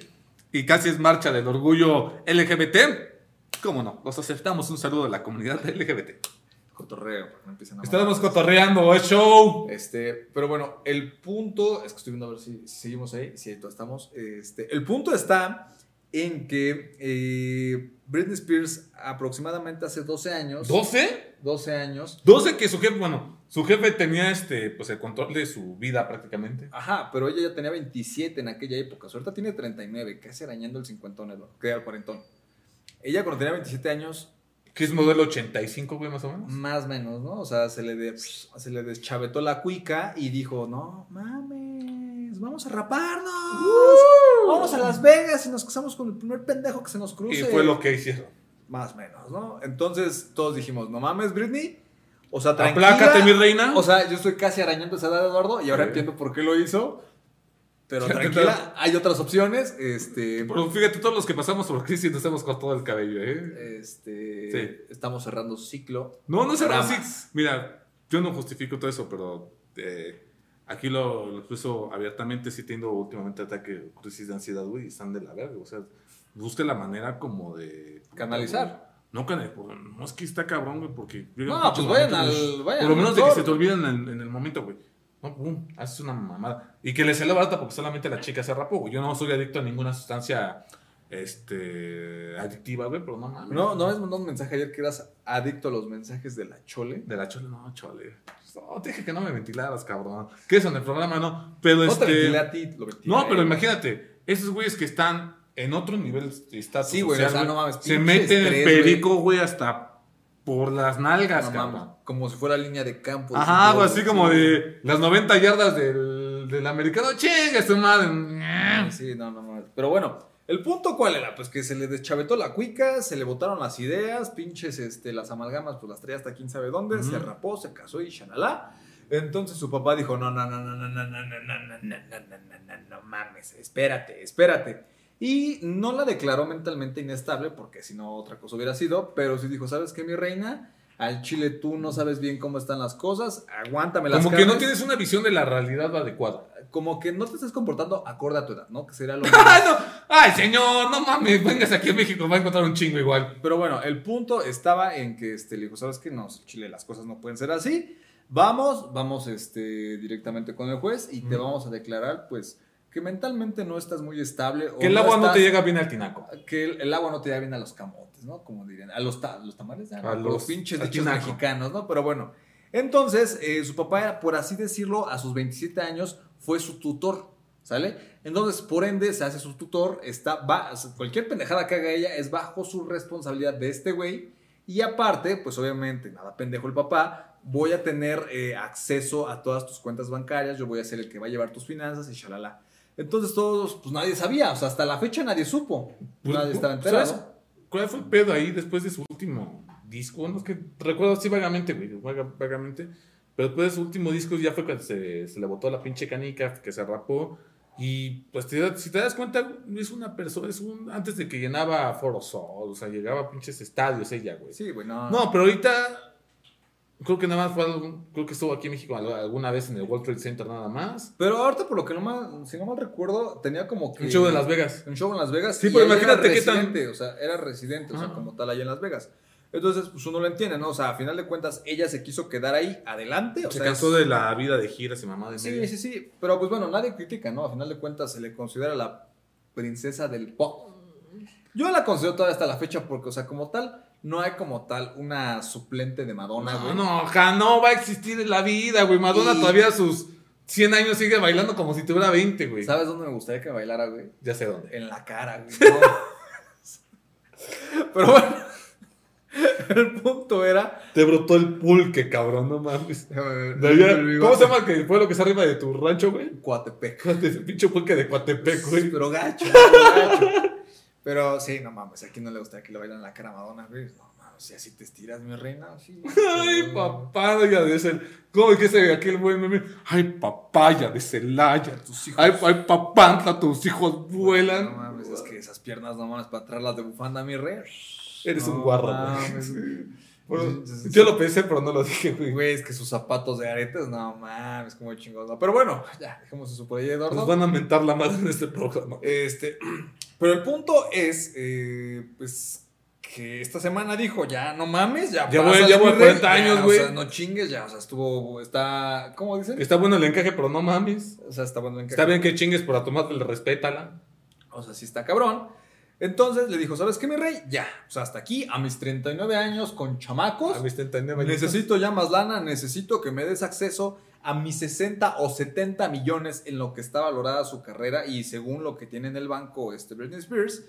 y casi es marcha del orgullo LGBT, ¿cómo no? Los aceptamos. Un saludo de la comunidad LGBT. Cotorreo, que no a Estamos cotorreando, es show. Este, pero bueno, el punto, es que estoy viendo a ver si, si seguimos ahí, si ahí estamos. Este, el punto está en que eh, Britney Spears aproximadamente hace 12 años, ¿12? 12 años, 12 que su jefe, bueno, su jefe tenía este, pues el control de su vida prácticamente. ajá, pero ella ya tenía 27 en aquella época, su ahorita tiene 39, casi arañando el 50, que el cuarentón. Ella cuando tenía 27 años, Que es modelo 85, güey, más o menos. más o menos, ¿no? O sea, se le, de- se le deschavetó la cuica y dijo, no mames, vamos a raparnos. Vamos a Las Vegas y nos casamos con el primer pendejo que se nos cruce. Y fue lo que hicieron. Más o menos, ¿no? Entonces todos dijimos, no mames, Britney. O sea, tranquila. Aplácate, mi reina. O sea, yo estoy casi arañando esa edad de Eduardo y ahora Sí. entiendo por qué lo hizo. Pero tranquila, hay otras opciones. Este, Pero fíjate, todos los que pasamos por crisis nos hemos cortado el cabello, ¿eh? este Sí. estamos cerrando ciclo. No, no. Ramas. Mira, yo no justifico todo eso, pero eh, aquí lo, lo expreso abiertamente. Sí tengo últimamente ataque crisis de ansiedad, güey, y están de la verga. O sea, busque la manera como de... Canalizar. No, canal, no es que está cabrón, güey, porque... No, pues vayan al- vayan Por lo menos de que se te olviden en, en el momento, güey. No, pum, haces una mamada. Y que le sale barata porque solamente la chica se rapó, güey. Yo no soy adicto a ninguna sustancia este, adictiva, güey, pero no mames. No, no me mandó un mensaje ayer que eras adicto a los mensajes de la chole. De la chole, no, chole. No, te dije que no me ventilaras, cabrón. ¿Qué es en el programa? No, pero No te este. ventilé a ti, lo ventilé no, pero imagínate, esos güeyes que están en otro nivel de estatus Sí, güey, social, o sea, no mames, Se meten el estrés, perico, güey, hasta por las nalgas, No cabrón. mames, como si fuera línea de campo. Ajá, de güey, fútbol, así sí, como güey. de las 90 yardas del, del americano. Chinga su madre. Sí, no, no, no. Pero bueno, el punto cuál era, pues que se le deschavetó la cuica, se le botaron las ideas, pinches, este, las amalgamas, pues las traía hasta quién sabe dónde, se rapó, se casó y shalala. Entonces su papá dijo, no, no, no, no, no, no, no, no, no, no, no, no, no, no, no, no mames, espérate, espérate. Y no la declaró mentalmente inestable, porque si no otra cosa hubiera sido, pero sí dijo, ¿sabes qué, mi reina? Al chile tú no sabes bien cómo están las cosas, aguántame las Como que no carnes". tienes una visión de la realidad adecuada. Como que no te estás comportando acorde a tu edad, ¿no? Que sería lo ¡Ay, no! ¡Ay, señor! No mames, vengas aquí a México, va a encontrar un chingo igual. Pero bueno, el punto estaba en que este, le dijo, ¿sabes qué? No, Chile, las cosas no pueden ser así. Vamos, vamos este, directamente con el juez y te vamos a declarar, pues, que mentalmente no estás muy estable. o Que el agua no te llega bien al tinaco. Que el, el agua no te da bien a los camotes, ¿no? Como dirían. A los, ta- los tamales, ya, A los- los pinches dichos mexicanos, ¿no? Pero bueno. Entonces, eh, su papá, por así decirlo, a sus 27 años fue su tutor, ¿sale? Entonces, por ende, se hace su tutor, está, va, cualquier pendejada que haga ella es bajo su responsabilidad de este güey. Y aparte, pues obviamente, nada pendejo el papá, voy a tener eh, acceso a todas tus cuentas bancarias, yo voy a ser el que va a llevar tus finanzas y shalala. Entonces todos, pues nadie sabía, o sea, hasta la fecha nadie supo. Pues, nadie estaba ¿sabes enterado. ¿Cuál fue el pedo ahí después de su último disco? No es que recuerdo así vagamente, güey, vaga- vagamente. Pero después de su último disco ya fue cuando se, se le botó la pinche canica, que se rapó. Y pues te si te das cuenta, es una persona, es un. Antes de que llenaba Foro Sol, o sea, llegaba a pinches estadios ella, güey. Sí, güey, no. No, pero ahorita. Creo que nada más fue algún- Creo que estuvo aquí en México al- alguna vez en el World Trade Center, nada más. Pero ahorita, por lo que no mal, si no mal recuerdo, tenía como que. Un show de Las Vegas. Un show en Las Vegas. Sí, pero imagínate qué tan- O sea, era residente, o sea, como tal, allá en Las Vegas. Entonces, pues uno lo entiende, ¿no? O sea, a final de cuentas, ella se quiso quedar ahí adelante. O Se sea, cansó es- de la vida de giras y mamá de Sí, media. sí, sí. Pero pues bueno, nadie critica, ¿no? A final de cuentas, se le considera la princesa del pop. Yo la considero todavía hasta la fecha porque, o sea, como tal, no hay como tal una suplente de Madonna, No, güey. no, ja, no va a existir en la vida, güey. Madonna Y- todavía a sus 100 años sigue bailando como si tuviera 20, güey. ¿Sabes dónde me gustaría que bailara, güey? Ya sé dónde. En la cara, güey. No. Pero bueno, el punto era. Te brotó el pulque, cabrón, no mames. ¿Cómo se llama que fue lo que está arriba de tu rancho, güey? Coatepec. Ese pinche pulque de Coatepec, güey. Pero gacho, gacho. Pero sí, no mames, a quién no le gustaría que le bailan la cara a Madonna, güey. No mames, si así te estiras, mi reina. Sí. Ay, papaya de ese. ¿Cómo dijiste aquel buen meme? Ay, papaya de Celaya. Tus hijos. Ay, ay, papantla, tus hijos vuelan. No mames, es que esas piernas no mames para traerlas de bufanda, mi rey. Eres No un guarro, mames, güey. Bueno, yo lo pensé, pero no lo dije, güey. Güey, es que sus zapatos de aretes, no mames, como chingados. no. Pero bueno, ya, dejemos eso por ahí, Eduardo. Nos van a mentar la madre en este programa. Este, pero el punto es, eh, pues, que esta semana dijo, ya no mames, ya. Ya voy- ya voy a rey, 40 años, güey. O sea, no chingues, ya, o sea, estuvo, está, ¿cómo dicen? Está bueno el encaje, pero no mames. O sea, está bueno en Está bien que chingues, pero a tu madre le respétala. O sea, sí está cabrón. Entonces le dijo, ¿sabes qué, mi rey? Ya, o sea, hasta aquí, a mis 39 años, con chamacos. A mis 39 años. Necesito ya más lana, necesito que me des acceso a mis 60 o 70 millones en lo que está valorada su carrera y según lo que tiene en el banco este Britney Spears.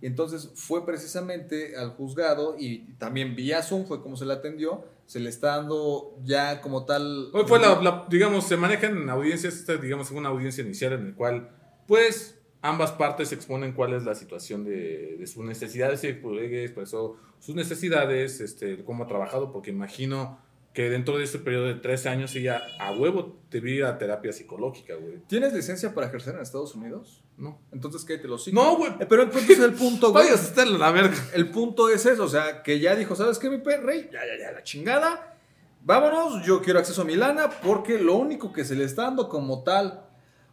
Y entonces fue precisamente al juzgado y también vía Zoom fue como se le atendió. Se le está dando ya como tal. Hoy fue la, la- digamos, se manejan audiencias, esta, digamos, una audiencia inicial en el cual, pues, ambas partes exponen cuál es la situación de, de sus necesidades y expresó sus necesidades, este, cómo ha trabajado, porque imagino que dentro de ese periodo de 13 años ella a huevo debía ir a terapia psicológica, güey. ¿Tienes licencia para ejercer en Estados Unidos? No. Entonces cállate los No, güey. Pero el punto es el punto, güey. Vaya la verga. El punto es eso, o sea, que ya dijo, ¿sabes qué, mi rey? Ya, ya, ya, la chingada. Vámonos, yo quiero acceso a mi lana porque lo único que se le está dando como tal,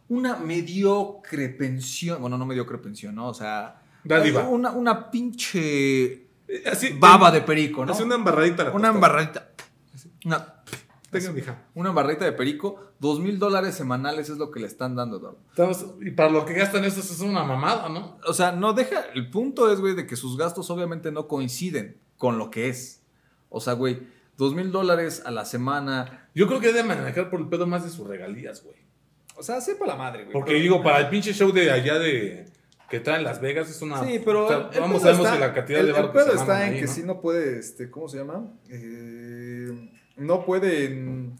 una mediocre pensión, bueno, no mediocre pensión, ¿no? O sea, Dádiva. una, una pinche Eh, Así, baba de perico, ¿no? Hace una embarradita. la Una embarradita. Una, Tenga, mija. una embarradita de perico, dos mil dólares semanales es lo que le están dando, Eduardo. Estamos- y para lo que gastan eso es una mamada, ¿no? O sea, no deja. El punto es, güey, de que sus gastos obviamente no coinciden con lo que es. O sea, güey, dos mil dólares a la semana. Yo creo que debe manejar por el pedo más de sus regalías, güey. O sea, sepa la madre, güey. Porque Pero- digo, para el pinche show de allá de que traen Las Vegas es una. Sí, pero. o sea, el- el vamos, sabemos está- que la cantidad el, de el barro que pedo está en ahí, que ¿no? sí no puede, este, ¿cómo se llama? Eh, no pueden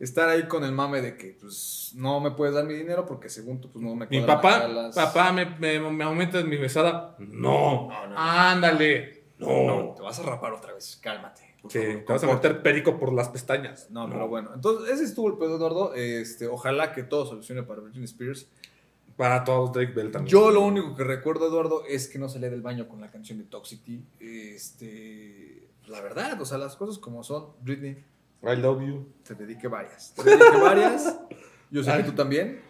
estar ahí con el mame de que, pues, no me puedes dar mi dinero porque según tú, pues, no me Mi papá, las- papá, ¿me, me, me aumentas mi mesada? No. No, no. Ándale. No. No, te vas a rapar otra vez, cálmate. Sí, te vas a meter perico por las pestañas. No, pero bueno. Entonces, ese estuvo el pedo, Eduardo. Este, ojalá que todo solucione para Britney Spears. Para todos Drake Bell también. Yo lo único que recuerdo, Eduardo, es que no salía del baño con la canción de Toxicity. Este, la verdad, o sea, las cosas como son. Britney, I love you. te dediqué varias. Te dediqué varias. Yo sé Ay. que tú también.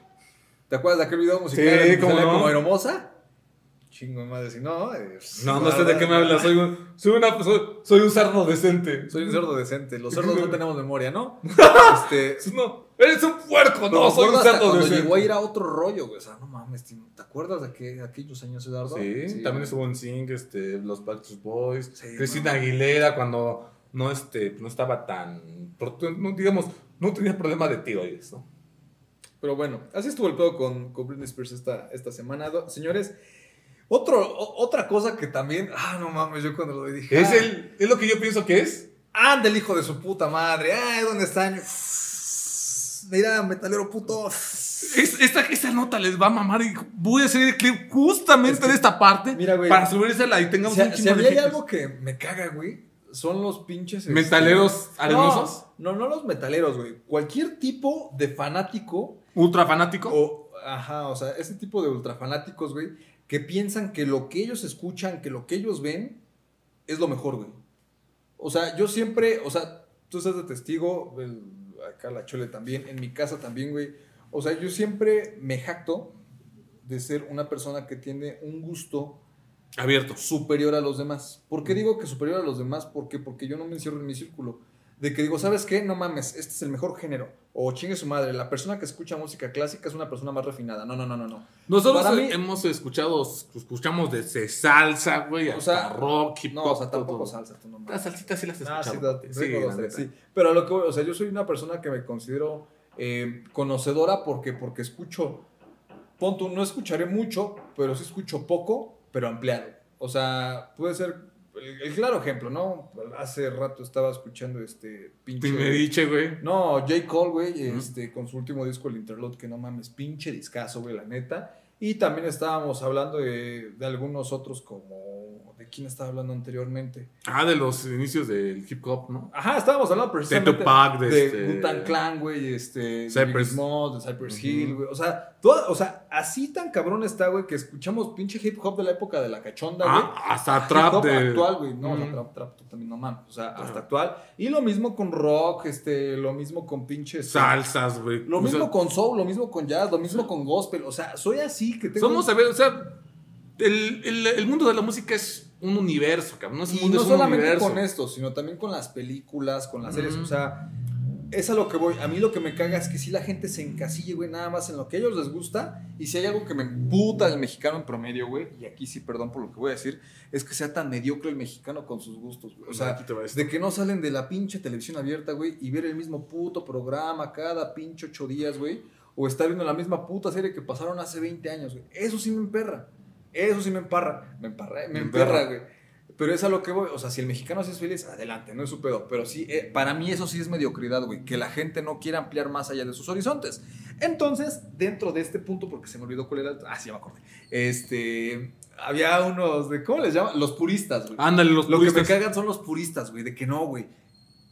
¿Te acuerdas de aquel video musical Sí, no. como hermosa? Chingo de madre, si no. eh, No, no sé de qué me hablas. Soy un, soy una, soy, soy un cerdo decente. Soy un cerdo decente. Los cerdos no tenemos memoria, ¿no? Este, No, eres un puerco. No, soy un cerdo cuando decente. llegó a ir a otro rollo, güey. O sea, no mames, ¿te acuerdas de aqu- aquellos años, Eduardo? Sí, también estuvo en Sing, este, los Backstreet Boys, Sí, Cristina no. Aguilera cuando no, este, no estaba tan, no, digamos, no tenía problema de tiroides, ¿no? Pero bueno, así estuvo el pedo con, con Britney Spears esta, esta semana. Señores, otro, o- otra cosa que también. Ah, no mames, yo cuando lo dije. Es, ah, el, es lo que yo pienso que es. Anda el hijo de su puta madre. Ay, ¿dónde están? Mira, metalero puto. Es- esta, esta nota les va a mamar y voy a hacer el clip justamente Es que- de esta parte mira, güey, para subírsela y tengamos Si, un si chingo a mí de hay haters. algo que me caga, güey, son los pinches. este, ¿Metaleros arenosos? No, no, no los metaleros, güey. Cualquier tipo de fanático Ultra fanático. o, ajá, o sea, ese tipo de ultrafanáticos, güey, que piensan que lo que ellos escuchan, que lo que ellos ven, es lo mejor, güey. O sea, yo siempre, o sea, tú estás de testigo, el- acá la chole también, en mi casa también, güey. O sea, yo siempre me jacto de ser una persona que tiene un gusto Abierto. superior a los demás. ¿Por qué digo que superior a los demás? ¿Por qué? Porque yo no me encierro en mi círculo. De que digo, ¿sabes qué? No mames, este es el mejor género. O chingue su madre, la persona que escucha música clásica es una persona más refinada. No, no, no, no, no. Nosotros Para mí- hemos escuchado, escuchamos desde salsa, güey, O hasta sea, rock, hip No, o sea, tampoco todo. salsa, tú no mames. Las salsitas sí las he Ah, sí, dos, neta. sí. Pero lo que voy, o sea, yo soy una persona que me considero eh, conocedora porque, porque escucho, pon tú, no escucharé mucho, pero sí escucho poco, pero ampliado. O sea, puede ser el, el claro ejemplo, ¿no? Hace rato estaba escuchando este pinche... Güey. No, J. Cole, güey, este, con su último disco, el Interlude, que no mames, pinche discazo, güey, la neta. Y también estábamos hablando de, de algunos otros como... ¿De quién estaba hablando anteriormente? Ah, de los inicios del hip hop, ¿no? Ajá, estábamos hablando precisamente Tupac, de de este- Wu-Tang Clan, güey, este, de Cypress. Smalls, de Cypress Ujú. Hill, güey. O sea, toda- o sea, así tan cabrón está, güey, que escuchamos pinche hip hop de la época de la cachonda, güey. Ah, hasta Hip trap hop de. actual, güey. No, Ujú. no, trap, trap, tú también no mames. O sea, hasta Ajá. actual. Y lo mismo con rock, este, lo mismo con pinches. Salsas, güey. Lo O mismo sea, con soul, lo mismo con jazz, lo mismo con gospel. O sea, soy así que tengo. Somos, a ver, o sea, el, el- el mundo de la música es un universo, cabrón. No es un Y mundo, no es un solamente universo. con esto, sino también con las películas, con las series. O sea, es a lo que voy. A mí lo que me caga es que si la gente se encasille, güey, nada más en lo que a ellos les gusta. Y si hay algo que me puta el mexicano en promedio, güey, y aquí sí, perdón por lo que voy a decir, es que sea tan mediocre el mexicano con sus gustos, güey. O sea, va esto. de que no salen de la pinche televisión abierta, güey, y ver el mismo puto programa cada pinche ocho días, güey. O estar viendo la misma puta serie que pasaron hace 20 años, güey. Eso sí me emperra. Eso sí me emparra. Me emparra, me Me emperra, güey. Pero es a lo que voy. O sea, si el mexicano así es feliz, adelante, no es su pedo. Pero sí, eh, para mí eso sí es mediocridad, güey. Que la gente no quiera ampliar más allá de sus horizontes. Entonces, dentro de este punto, porque se me olvidó cuál era. el- Ah, sí, ya me acordé. Este. Había unos de. ¿Cómo les llaman? Los puristas, güey. Ándale, los Lo que me puristas. cagan son los puristas, güey, de que no, güey.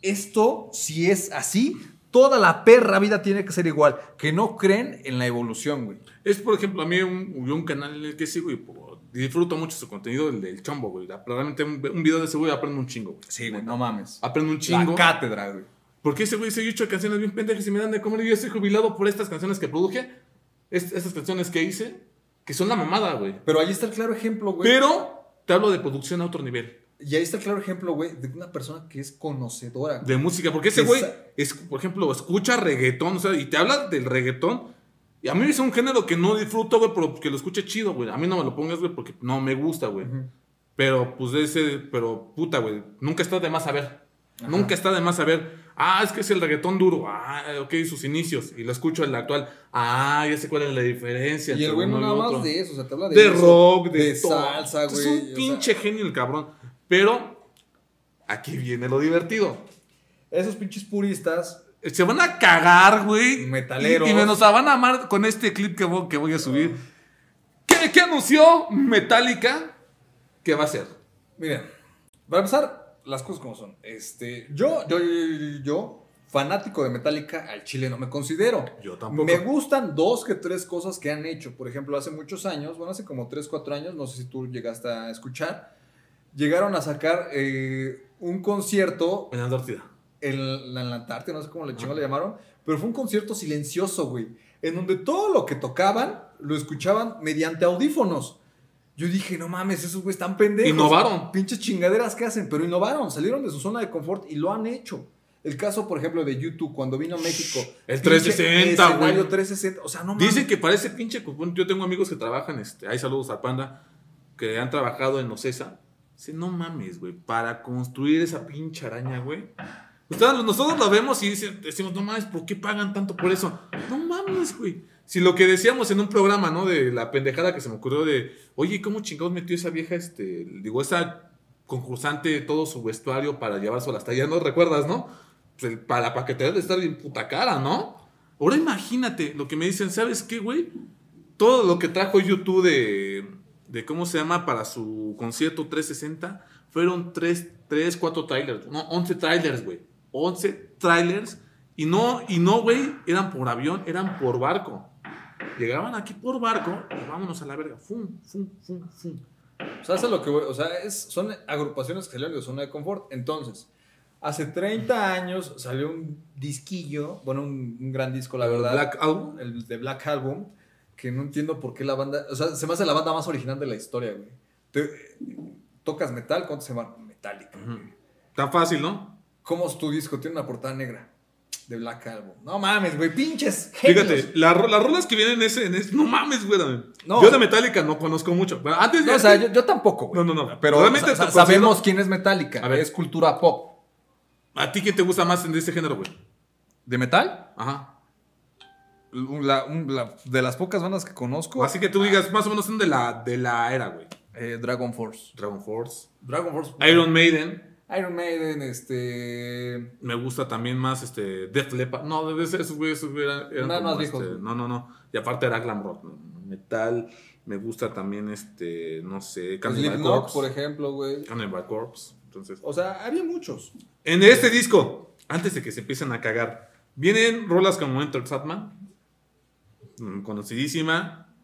Esto, si es así, toda la perra vida tiene que ser igual. Que no creen en la evolución, güey. Es, por ejemplo, a mí un, un canal en el que sigo y po- disfruto mucho su contenido, el del chombo, güey. Realmente un, un video de ese güey aprendo un chingo, güey. Sí, güey, no mames. Aprendo un chingo. La cátedra, güey. Porque ese güey se ha hecho canciones bien pendejas y me dan de comer. y Yo estoy jubilado por estas canciones que produje, est- estas canciones que hice, que son la mamada, güey. Pero ahí está el claro ejemplo, güey. Pero te hablo de producción a otro nivel. Y ahí está el claro ejemplo, güey, de una persona que es conocedora. güey. De música. Porque ese güey, es, por ejemplo, escucha reggaetón, o sea, y te habla del reggaetón. Y a mí es un género que no disfruto, güey, pero que lo escuche chido, güey. A mí no me lo pongas, güey, porque no me gusta, güey. Ujú. Pero, pues, ese, pero, puta, güey, nunca está de más saber. Ajá. Nunca está de más saber. Ah, es que es el reggaetón duro. Ah, ok, sus inicios. Y lo escucho el actual. Ah, ya sé cuál es la diferencia. Y el güey no nada más de eso, o sea, te habla de, De eso, rock, de, de salsa, güey. Es o un sea, pinche genio el cabrón. Pero, aquí viene lo divertido. esos pinches puristas, Se van a cagar, güey. Metaleros. Y, y me nos van a amar con este clip que voy, que voy a subir. ¿Qué, qué anunció Metallica que va a hacer? Miren, para empezar, las cosas como son. Este, yo, yo, yo, fanático de Metallica, al chile no me considero. Yo Me gustan dos que tres cosas que han hecho. Por ejemplo, hace muchos años, bueno, hace como tres, cuatro años, no sé si tú llegaste a escuchar, llegaron a sacar eh, un concierto En la Antártida. en la, en la Antártida, no sé cómo le chingo le llamaron, pero fue un concierto silencioso, güey, en donde todo lo que tocaban lo escuchaban mediante audífonos. Yo dije, no mames, esos güeyes están pendejos. Innovaron. Pinches chingaderas que hacen, pero innovaron, salieron de su zona de confort y lo han hecho. El caso, por ejemplo, de YouTube, cuando vino a México. El pinche 360, güey. escenario 360, o sea, no mames. Dicen que parece pinche cupón. Yo tengo amigos que trabajan, este, hay saludos al Panda, que han trabajado en Ocesa. Dice, no mames, güey, para construir esa pinche araña, güey. Nosotros lo vemos y decimos, no mames, ¿por qué pagan tanto por eso? No mames, güey. Si lo que decíamos en un programa, ¿no? De la pendejada que se me ocurrió de, oye, ¿cómo chingados metió esa vieja, este, digo, esa concursante todo su vestuario para llevarse a las tallas, ¿no? ¿Recuerdas, no? Pues el- para la paquetería de estar bien puta cara, ¿no? Ahora imagínate lo que me dicen, ¿sabes qué, güey? Todo lo que trajo YouTube de, de ¿cómo se llama? Para su concierto 360, fueron 3, 3 4 trailers, no, 11 trailers, güey. 11 trailers. Y no, y no, güey, eran por avión, eran por barco. Llegaban aquí por barco y vámonos a la verga. Fum, fum, fum, fum. O sea, eso es lo que o sea, es, son agrupaciones que salieron de zona de confort. Entonces, hace 30 años salió un disquillo, bueno, un, un gran disco, la verdad. Black Album. El de Black Album, que no entiendo por qué la banda, o sea, se me hace la banda más original de la historia, güey. Te- tocas metal, ¿cuánto se llama? Metallica. Tan fácil, ¿no? ¿Cómo es tu disco? Tiene una portada negra de Black Album. No mames, güey, pinches. genios. Fíjate, la las rolas que vienen en ese, en ese- no mames, güey. No. Yo de Metallica no conozco mucho. Pero antes No, o sea, yo, yo tampoco, güey. No, no, no. Pero Realmente sabemos quién es Metallica. A ver. Es cultura pop. ¿A ti quién te gusta más en ese género, güey? ¿De metal? Ajá. La- un- la- de las pocas bandas que conozco. Así que tú digas, más o menos son de la, de la era, güey. eh, Dragon Force. Dragon Force. Dragon Force. Iron Maiden. Iron Maiden, este. Me gusta también más este Def Leppard. No, de esos güeyes esos güey eran, eran Más- este, no, no, no. Y aparte era glam rock. Metal. Me gusta también este, no sé, Cannibal Corpse. por ejemplo, güey. Cannibal Corpse. Entonces, O sea, había muchos. En este disco, antes de que se empiecen a cagar, vienen rolas como Enter Satman, conocidísima,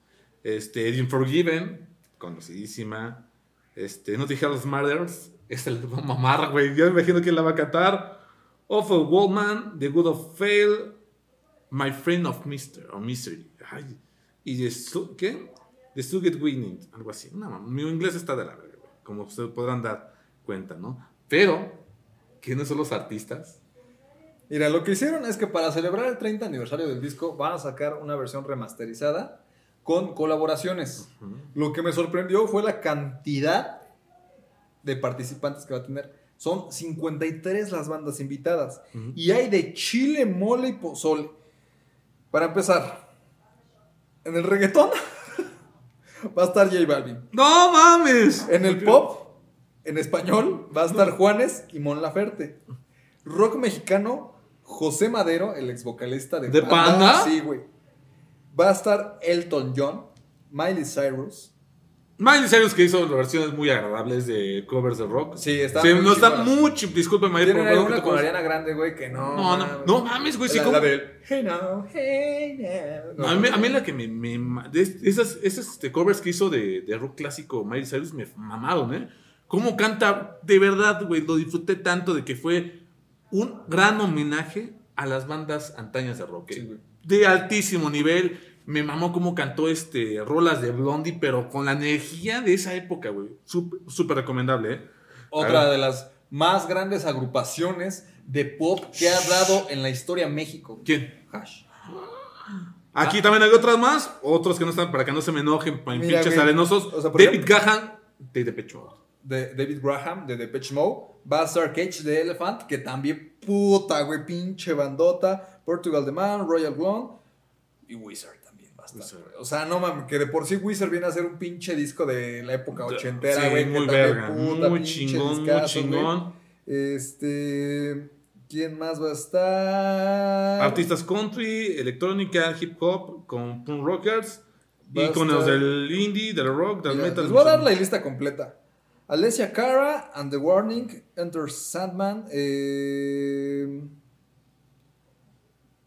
este, The Unforgiven, conocidísima, este, Not the Hell's Murders, esta la va a mamar, güey, ya me imagino quién la va a cantar, Awful Wallman, The Good of Fail, My Friend of Mister, o Misery, ay, y The, ¿qué? The Suget Winning, algo así, mi inglés está de la verga, como ustedes podrán dar cuenta, ¿no? Pero, ¿quiénes son los artistas? Mira, lo que hicieron es que para celebrar el 30 aniversario del disco van a sacar una versión remasterizada con colaboraciones. Lo que me sorprendió fue la cantidad de participantes que va a tener. Son 53 las bandas invitadas. Y hay de chile, mole y pozole. Para empezar, en el reggaetón va a estar J Balvin. ¡No mames! En el pop, en español, va a estar Juanes y Mon Laferte. Rock mexicano, José Madero, el ex vocalista de, ¿De Panda? Sí, güey. Va a estar Elton John, Miley Cyrus. Miley Cyrus que hizo versiones muy agradables de covers de rock. Sí, está Sí, muy no está mucho, discúlpeme ahí Tienen por te con Ariana Grande, güey, que no. No, no, no mames, güey, sí, La, del Hey now, hey now. No, a, mí, a mí la que me... me esas, esas este, covers que hizo de, de rock clásico Miley Cyrus me mamaron, ¿eh? Cómo canta, de verdad, güey, lo disfruté tanto de que fue un gran homenaje a las bandas antañas de rock. ¿eh? Sí, de altísimo nivel. Me mamó cómo cantó este rolas de Blondie, pero con la energía de esa época, güey. Súper recomendable, ¿eh? Otra de las más grandes agrupaciones de pop que ha dado en la historia México. ¿Quién? Hash. Aquí también hay otras más, otros que no están para que no se me enojen, pa- Mira, pinches arenosos. o sea, David ejemplo- Gahan de Depeche Mode. De David Graham de Depeche Mode, va a Cage de Elephant, que también puta, güey, pinche bandota, Portugal The Man, Royal Blonde y Wizard también va a estar. Wizard. O sea, no mames, que de por sí Wizard viene a ser un pinche disco de la época ochentera, güey, muy verga, puta, muy chingón, muy discazo, chingón. Este, ¿quién más va a estar? Artistas country, electrónica, hip hop, con punk rockers, a íconos estar- del indie, del rock, del Mira, metal. Les voy a dar la lista completa. Alessia Cara and the Warning, Enter Sandman. eh,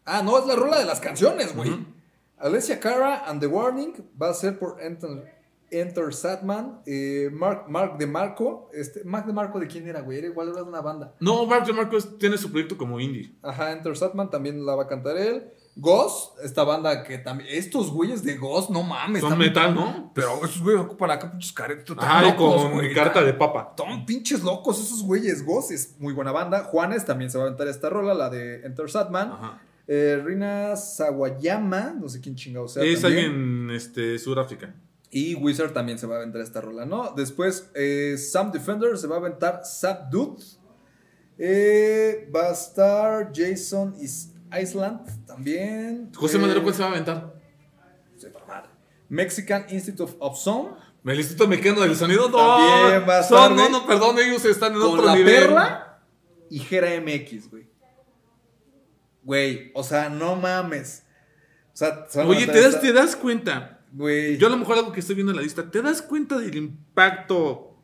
Ah, no, es la rola de las canciones, güey. Ujú. Alessia Cara and the Warning va a ser por Enter, Enter Sandman. eh, Mark, Mark de Marco. Este, Mark de Marco, ¿de quién era, güey? Era igual era de una banda. No, Mark DeMarco es- tiene su proyecto como indie. Ajá, Enter Sandman también la va a cantar él. Ghost, esta banda que también. Estos güeyes de Ghost, no mames. Son metal, ¿no? Pero esos güeyes ocupan acá pinches caretas. Ay, con carta de papa. Son pinches locos esos güeyes. Ghost es muy buena banda. Juanes también se va a aventar esta rola, la de Enter Satman. Ajá. Eh, Rina Sawayama, no sé quién chingado sea. Es también. alguien, este, Sudáfrica. Y Wizard también se va a aventar esta rola, ¿no? Después, eh, Sam Defender se va a aventar Sap Dude. Eh, va a estar Jason Is Island también. José Eh, Madero, ¿cuál se va a aventar? sepa madre. Mexican Institute of, Sound. El Instituto Mexicano del Sonido, no. También va a Son- estar, no, no, perdón, ellos están en Con otro la nivel. perla y Jera MX, güey. Güey, o sea, no mames. O sea, Oye, ¿te das, te das cuenta. Güey. Yo a lo mejor algo que estoy viendo en la lista, ¿te das cuenta del impacto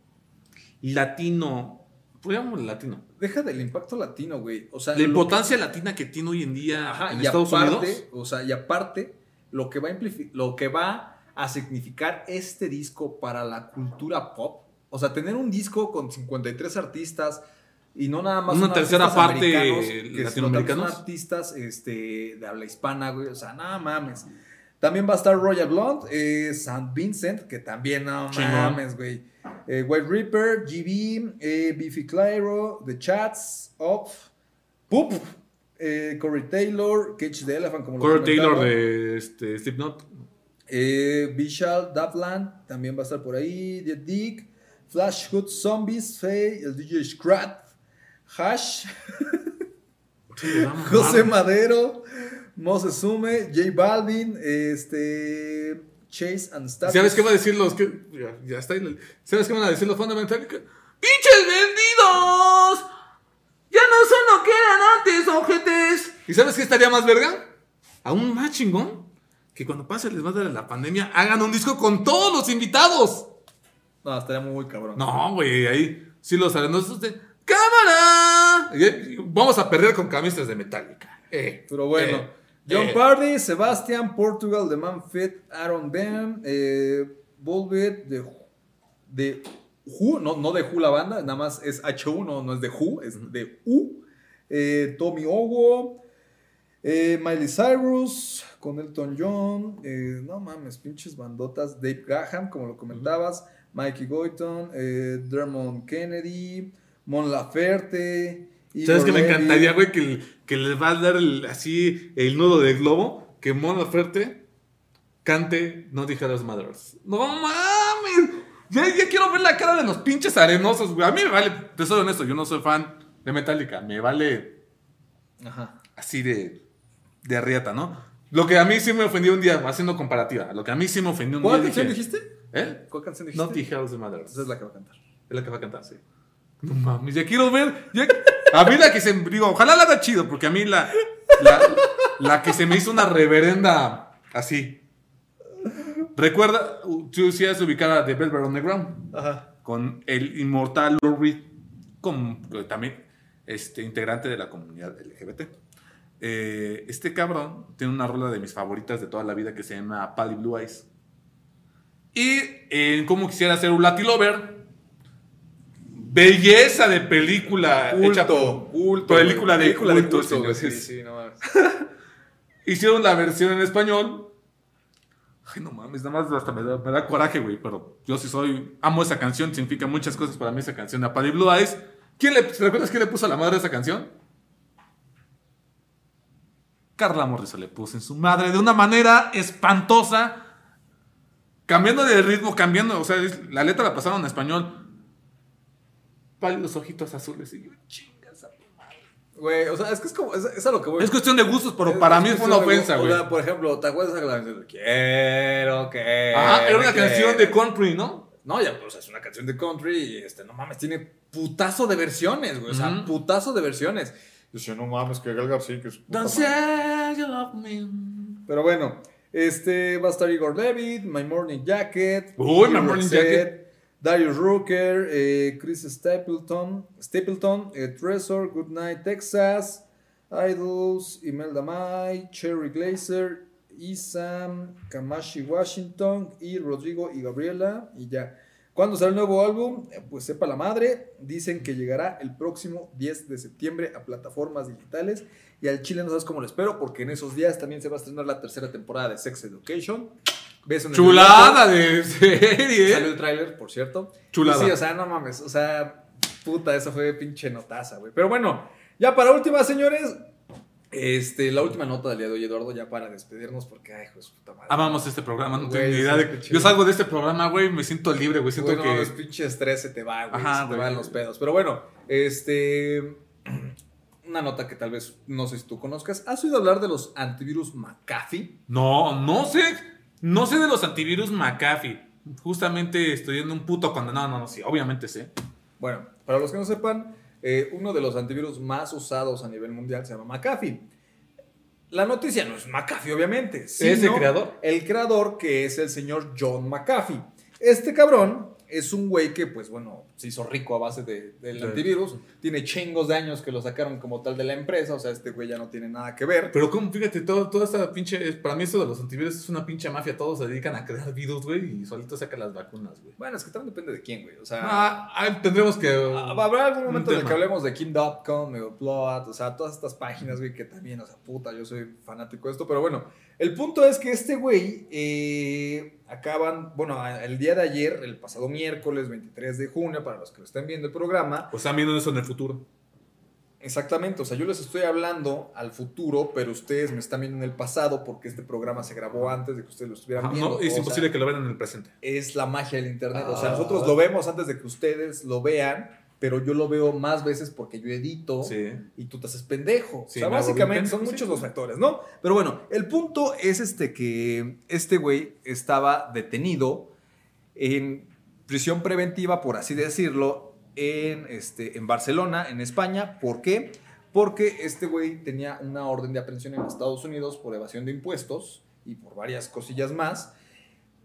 latino? Latino. Deja del impacto latino, güey. O sea, La importancia latina que tiene hoy en día Ajá, en y Estados aparte, Unidos. o sea, y aparte, lo que va a lo que va a significar este disco para la cultura pop, o sea, tener un disco con 53 artistas y no nada más Una tercera parte que latinoamericanos. son artistas este, de habla hispana, güey, o sea, nada mames. También va a estar Royal Blonde, eh, St. Vincent, que también no mames, güey. Eh, White Reaper, GB, eh, Biffy Clyro, The Chats, Off, Poop, eh, Corey Taylor, Cage the Elephant, como lo Corey comentaba. Taylor de este, Slipknot. Eh, Vishal Dapland también va a estar por ahí. The Dick, Flash Hood Zombies, Faye, el DJ Scrat, Hash, José Madero, Moses Sume, J Balvin, este, Chase and Status. ¿Sabes qué van a decir los que. Ya, ya está. ahí. ¿Sabes qué van a decir los fundamentales? ¡Pinches vendidos! ¡Ya no son lo que eran antes, ojetes! ¿Y sabes qué estaría más verga? Aún más chingón. Que cuando pase les va a dar la pandemia, hagan un disco con todos los invitados. No, estaría muy cabrón. No, güey, ahí sí los arenosos de. ¡Cámara! Vamos a perder con camisas de Metallica. Eh, Pero bueno, eh, John eh. Pardy, Sebastian, Portugal, The Man Fit, Aaron Bam, eh, de, de Who, no, no de Who la banda, nada más es H1, no, no es de Who, es de U, eh, Tommy Owo, eh, Miley Cyrus, con Elton John, eh, no mames, pinches bandotas, Dave Graham, como lo comentabas, Mikey Goyton, Dermot Kennedy, Mon Laferte, ¿Sabes que me encantaría, güey? Que, que les va a dar el- así el nudo de globo. Que Mon Laferte cante No Dije a los Mothers. ¡No mames! Ya, ya quiero ver la cara de los pinches arenosos, güey. A mí me vale, te soy honesto, yo no soy fan de Metallica. Me vale Ajá. así de, de riata, ¿no? Lo que a mí sí me ofendió un día, haciendo comparativa. Lo que a mí sí me ofendió un ¿Cuál día. canción dije, dijiste? ¿Eh? ¿Cuál canción dijiste? No Dije a los Mothers. Esa es la que va a cantar. Es la que va a cantar, sí. No mames, ya quiero ver. ya- A mí la que se. Digo, ojalá la haga chido, porque a mí la. La, la que se me hizo una reverenda. Así. Recuerda, tú sí has ubicado a The Velvet Underground. Ajá. Con el inmortal Lou Reed. Con, también este, integrante de la comunidad LGBT. Eh, este cabrón tiene una rola de mis favoritas de toda la vida que se llama Pally Blue Eyes. Y en cómo quisiera ser un Latin Lover. Belleza de película. hecha por- culto. película de película de culto, culto, güey. Sí, sí, no mames. Hicieron la versión en español. Ay, no mames, nada más hasta me da, me da coraje, güey. Pero yo sí soy. Amo esa canción, significa muchas cosas para mí esa canción de Pally Blue Eyes. ¿Quién le, ¿te ¿Recuerdas quién le puso a la madre esa canción? Carla Morrison le puso en su madre de una manera espantosa. Cambiando de ritmo, cambiando. O sea, la letra la pasaron en español. Pálidos ojitos azules. Y yo, chingas a tu madre. Güey, o sea, es que es como. Es, es a lo que voy. Es cuestión de gustos, pero Es- para es mí fue una ofensa, o güey. sea, por ejemplo, ¿te acuerdas de la canción? de Quiero que. Ajá, era una que- canción de country, ¿no? No, ya, pues es una canción de country y este, no mames, tiene putazo de versiones, güey. O sea, putazo de versiones. Yo decía, no mames, que Gal García, que es. Don't madre". say you love me. Pero bueno, este va a estar Igor Levitt, My Morning Jacket. Uy, My Morning Jacket. Darius Rucker, eh, Chris Stapleton, Stapleton eh, Goodnight Texas, Idols, Imelda May, Cherry Glazer, Isam, Kamashi Washington y Rodrigo y Gabriela. Y ya. ¿Cuándo sale el nuevo álbum? Eh, Pues sepa la madre. Dicen que llegará el próximo 10 de septiembre a plataformas digitales. Y al chile no sabes cómo lo espero, porque en esos días también se va a estrenar la tercera temporada de Sex Education. Chulada de Salió serie. el tráiler, por cierto. Chulada. Y sí, o sea, no mames. O sea, puta, esa fue pinche notaza, güey. Pero bueno, ya para última, señores. Este, la última nota del día de hoy, Eduardo, ya para despedirnos, porque, ay, hijo de puta madre. Amamos este programa, no tengo ni idea de. Yo salgo de este programa, güey, me siento libre, güey. Siento Bueno, que. es pinche estrés se te va, güey. Ajá, se te güey. van los pedos. Pero bueno, este. Una nota que tal vez no sé si tú conozcas. ¿Has oído hablar de los antivirus McAfee? No, no sé. No sé de los antivirus McAfee. Justamente estoy en un puto condenado. No, no, sí, obviamente sé. Bueno, para los que no sepan, eh, uno de los antivirus más usados a nivel mundial se llama McAfee. la noticia no es McAfee, obviamente. ¿Es el creador? El creador, que es el señor John McAfee. Este cabrón es un güey que, pues bueno, se hizo rico a base de- del Sí. antivirus. Tiene chingos de años que lo sacaron como tal de la empresa. O sea, este güey ya no tiene nada que ver. Pero como, fíjate, todo, toda esta pinche, para mí esto de los antivirus es una pinche mafia, todos se dedican a crear virus, güey, y solito sacan las vacunas, güey. Bueno, es que también depende de quién, güey. O sea, Ah, ah, tendremos que... Habrá algún momento en el que hablemos de King.com, Megaplot, o sea, todas estas páginas, güey, que también, o sea, puta, yo soy fanático de esto, pero bueno, el punto es que este güey eh, acaban, bueno, el día de ayer, el pasado miércoles 23 de junio, para los que lo estén viendo el programa, Pues están viendo eso en el futuro. exactamente, o sea, yo les estoy hablando al futuro, pero ustedes me están viendo en el pasado porque este programa se grabó antes de que ustedes lo estuvieran viendo. no, es o sea, imposible que lo vean en el presente. es la magia del internet. O sea, Ah. nosotros lo vemos antes de que ustedes lo vean, pero yo lo veo más veces porque yo edito Sí. y tú te haces pendejo. Sí, o sea, básicamente son muchos sí. los factores, ¿no? Pero bueno, el punto es este que este güey estaba detenido en prisión preventiva, por así decirlo, en, este, en Barcelona, en España. ¿Por qué? Porque este güey tenía una orden de aprehensión en Estados Unidos por evasión de impuestos y por varias cosillas más.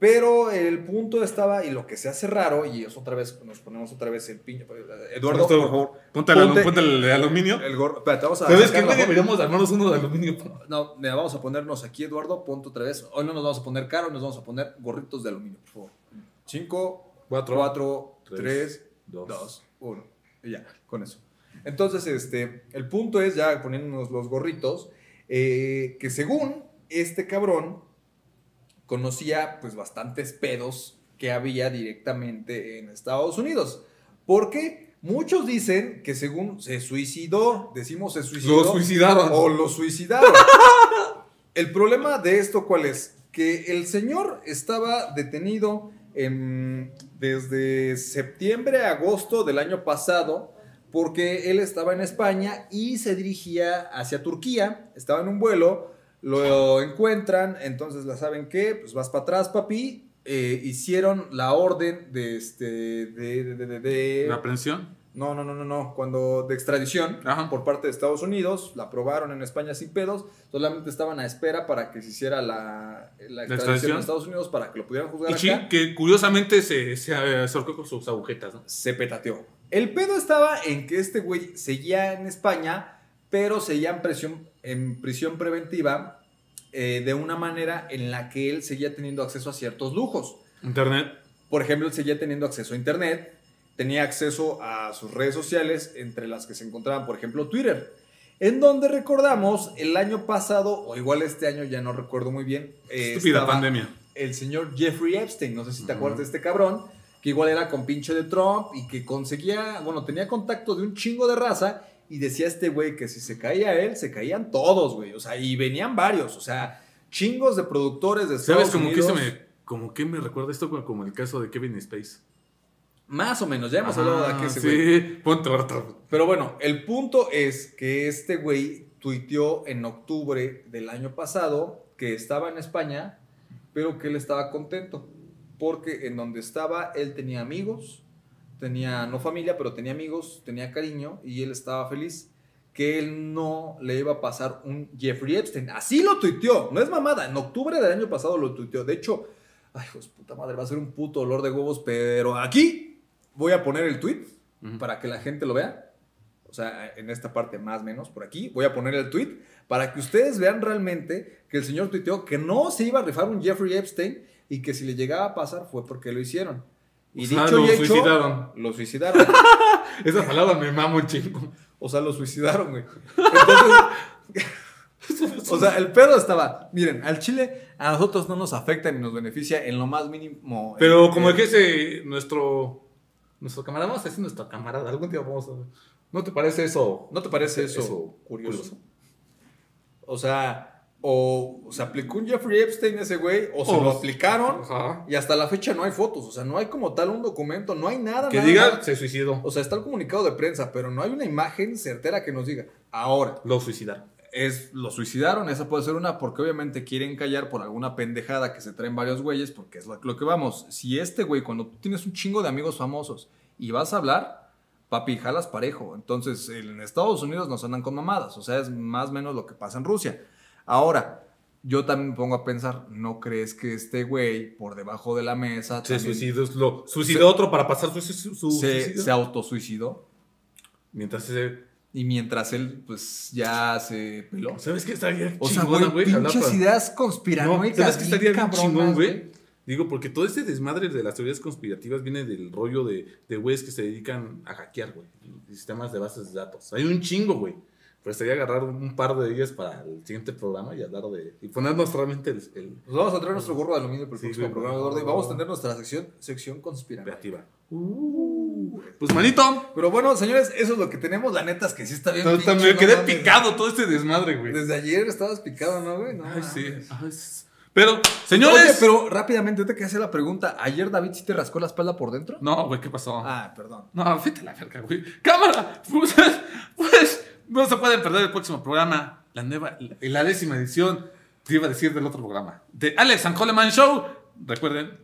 Pero el punto estaba, y lo que se hace raro, y es otra vez, nos ponemos otra vez el piño. Eduardo, por favor. Ponte, Ponte- ponte el de aluminio. El gorro. Espérate, vamos a ¿Sabes qué? Deberíamos armarnos uno de aluminio. No, mira, vamos a ponernos aquí, Eduardo. Ponte otra vez. Hoy no nos vamos a poner caro, nos vamos a poner gorritos de aluminio, por favor. 5, Cuatro, 4, tres, 3, dos. 2, 1. Y ya, con eso. Entonces, este, el punto es, ya poniéndonos los gorritos, eh, que según este cabrón conocía pues bastantes pedos que había directamente en Estados Unidos. Porque muchos dicen que según se suicidó, decimos se suicidó. Lo suicidaron. O lo suicidaron. el problema de esto, ¿cuál es? Que el señor estaba detenido en- desde septiembre a agosto del año pasado porque él estaba en España y se dirigía hacia Turquía. Estaba en un vuelo, lo encuentran, entonces la saben qué, pues vas para atrás, papi. Eh, hicieron la orden de este de, de, de- de- ¿La aprehensión? no, no, no, no, no. Cuando de extradición Ajá. por parte de Estados Unidos, la aprobaron en España sin pedos. Solamente estaban a espera para que se hiciera la, la extradición extradición? en Estados Unidos para que lo pudieran juzgar Y sí, que curiosamente se, se ahorcó con sus agujetas, ¿no? Se petateó. El pedo estaba en que este güey seguía en España, pero seguía en prisión, en prisión preventiva eh, de una manera en la que él seguía teniendo acceso a ciertos lujos. Internet. Por ejemplo, él seguía teniendo acceso a Internet, tenía acceso a sus redes sociales, entre las que se encontraban, por ejemplo, Twitter, en donde recordamos el año pasado, o igual este año, ya no recuerdo muy bien, eh, Estúpida pandemia. el señor Jeffrey Epstein, no sé si te acuerdas de este cabrón, que igual era con pinche de Trump y que conseguía, bueno, tenía contacto de un chingo de raza y decía este güey que si se caía él, se caían todos, güey, o sea, y venían varios, o sea, chingos de productores de Estados ¿Sabes como que, se me, como que me recuerda esto como, como el caso de Kevin Space? Más o menos, ya hemos hablado de aquel güey. Sí, otro. Pero bueno, el punto es que este güey tuiteó en octubre del año pasado que estaba en España, pero que él estaba contento. Porque en donde estaba él tenía amigos, tenía no familia, pero tenía amigos, tenía cariño y él estaba feliz. Que él no le iba a pasar un Jeffrey Epstein. Así lo tuiteó, no es mamada. En octubre del año pasado lo tuiteó. De hecho, ay, pues puta madre, va a ser un puto olor de huevos, pero aquí voy a poner el tweet para que la gente lo vea. O sea, en esta parte más o menos, por aquí, voy a poner el tweet para que ustedes vean realmente que el señor tuiteó que no se iba a rifar un Jeffrey Epstein y que si le llegaba a pasar fue porque lo hicieron. Y O sea, dicho lo y hecho, suicidaron. lo suicidaron. Esa palabra me mama un chingo. O sea, lo suicidaron, güey. Entonces, o sea, el pedo estaba, miren, al Chile a nosotros no nos afecta ni nos beneficia en lo más mínimo. Pero Eh, como eh, que ese, nuestro, nuestro camarada, vamos a decir nuestro camarada, algún día vamos a... ¿No te parece eso? ¿No te parece eso, Eso curioso? curioso. O sea, o se aplicó un Jeffrey Epstein ese güey, o se O- lo aplicaron, Ajá. y hasta la fecha no hay fotos. O sea, no hay como tal un documento, no hay nada. Que nada, diga, nada. se suicidó. O sea, está el comunicado de prensa, pero no hay una imagen certera que nos diga. Ahora, Lo suicidaron. es lo suicidaron, esa puede ser una, porque obviamente quieren callar por alguna pendejada que se traen varios güeyes, porque es lo, lo que vamos. Si este güey, cuando tú tienes un chingo de amigos famosos y vas a hablar, papi, jalas parejo. Entonces, en Estados Unidos nos andan con mamadas, o sea, es más o menos lo que pasa en Rusia. Ahora, yo también me pongo a pensar, ¿no crees que este güey por debajo de la mesa Se suicidó, lo suicidó otro para pasar su, su, su se, suicidio? se autosuicidó? Mientras se... Y mientras él, pues, ya se peló. ¿Sabes qué estaría O sea, chingona, güey, pinches para- ideas No, conspiranoicas. ¿Sabes qué estaría bien chingón, güey? Digo, porque todo este desmadre de las teorías conspirativas viene del rollo de, de güeyes que se dedican a hackear, güey. Sistemas de bases de datos. Hay un chingo, güey. Pero estaría agarrar un par de ellas para el siguiente programa y hablar de... Y ponernos realmente el... el Pues vamos a traer nuestro gorro de aluminio para el Sí, próximo güey, programa, Gordo, y vamos a tener nuestra sección, sección conspiranoica. creativa. Pues, manito, Pero bueno, señores, eso es lo que tenemos. La neta es que sí está bien. me pinche, quedé picado todo este desmadre, güey. Desde ayer estabas picado, ¿no, güey? No, Ay, sí. Ay, Pero, señores... Oye, pero rápidamente te quería hacer la pregunta. ¿Ayer David sí te rascó la espalda por dentro? No, güey, ¿qué pasó? Ah, perdón. No, a la verga, güey. Cámara, pues, pues, no se pueden perder el próximo programa, la nueva, la, la décima edición, te iba a decir del otro programa, de Alex and Coleman Show. Recuerden,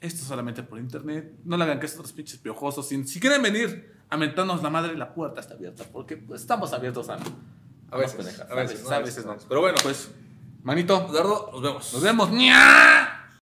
esto solamente por internet, no le hagan caso a otros pinches piojosos. Si, si quieren venir a mentarnos la madre, la puerta está abierta, porque pues, estamos abiertos a... A veces, pendejas, a veces, a no, veces, a no. veces. Pero bueno, pues, manito, Dardo, nos vemos. nos vemos. ¡Nya!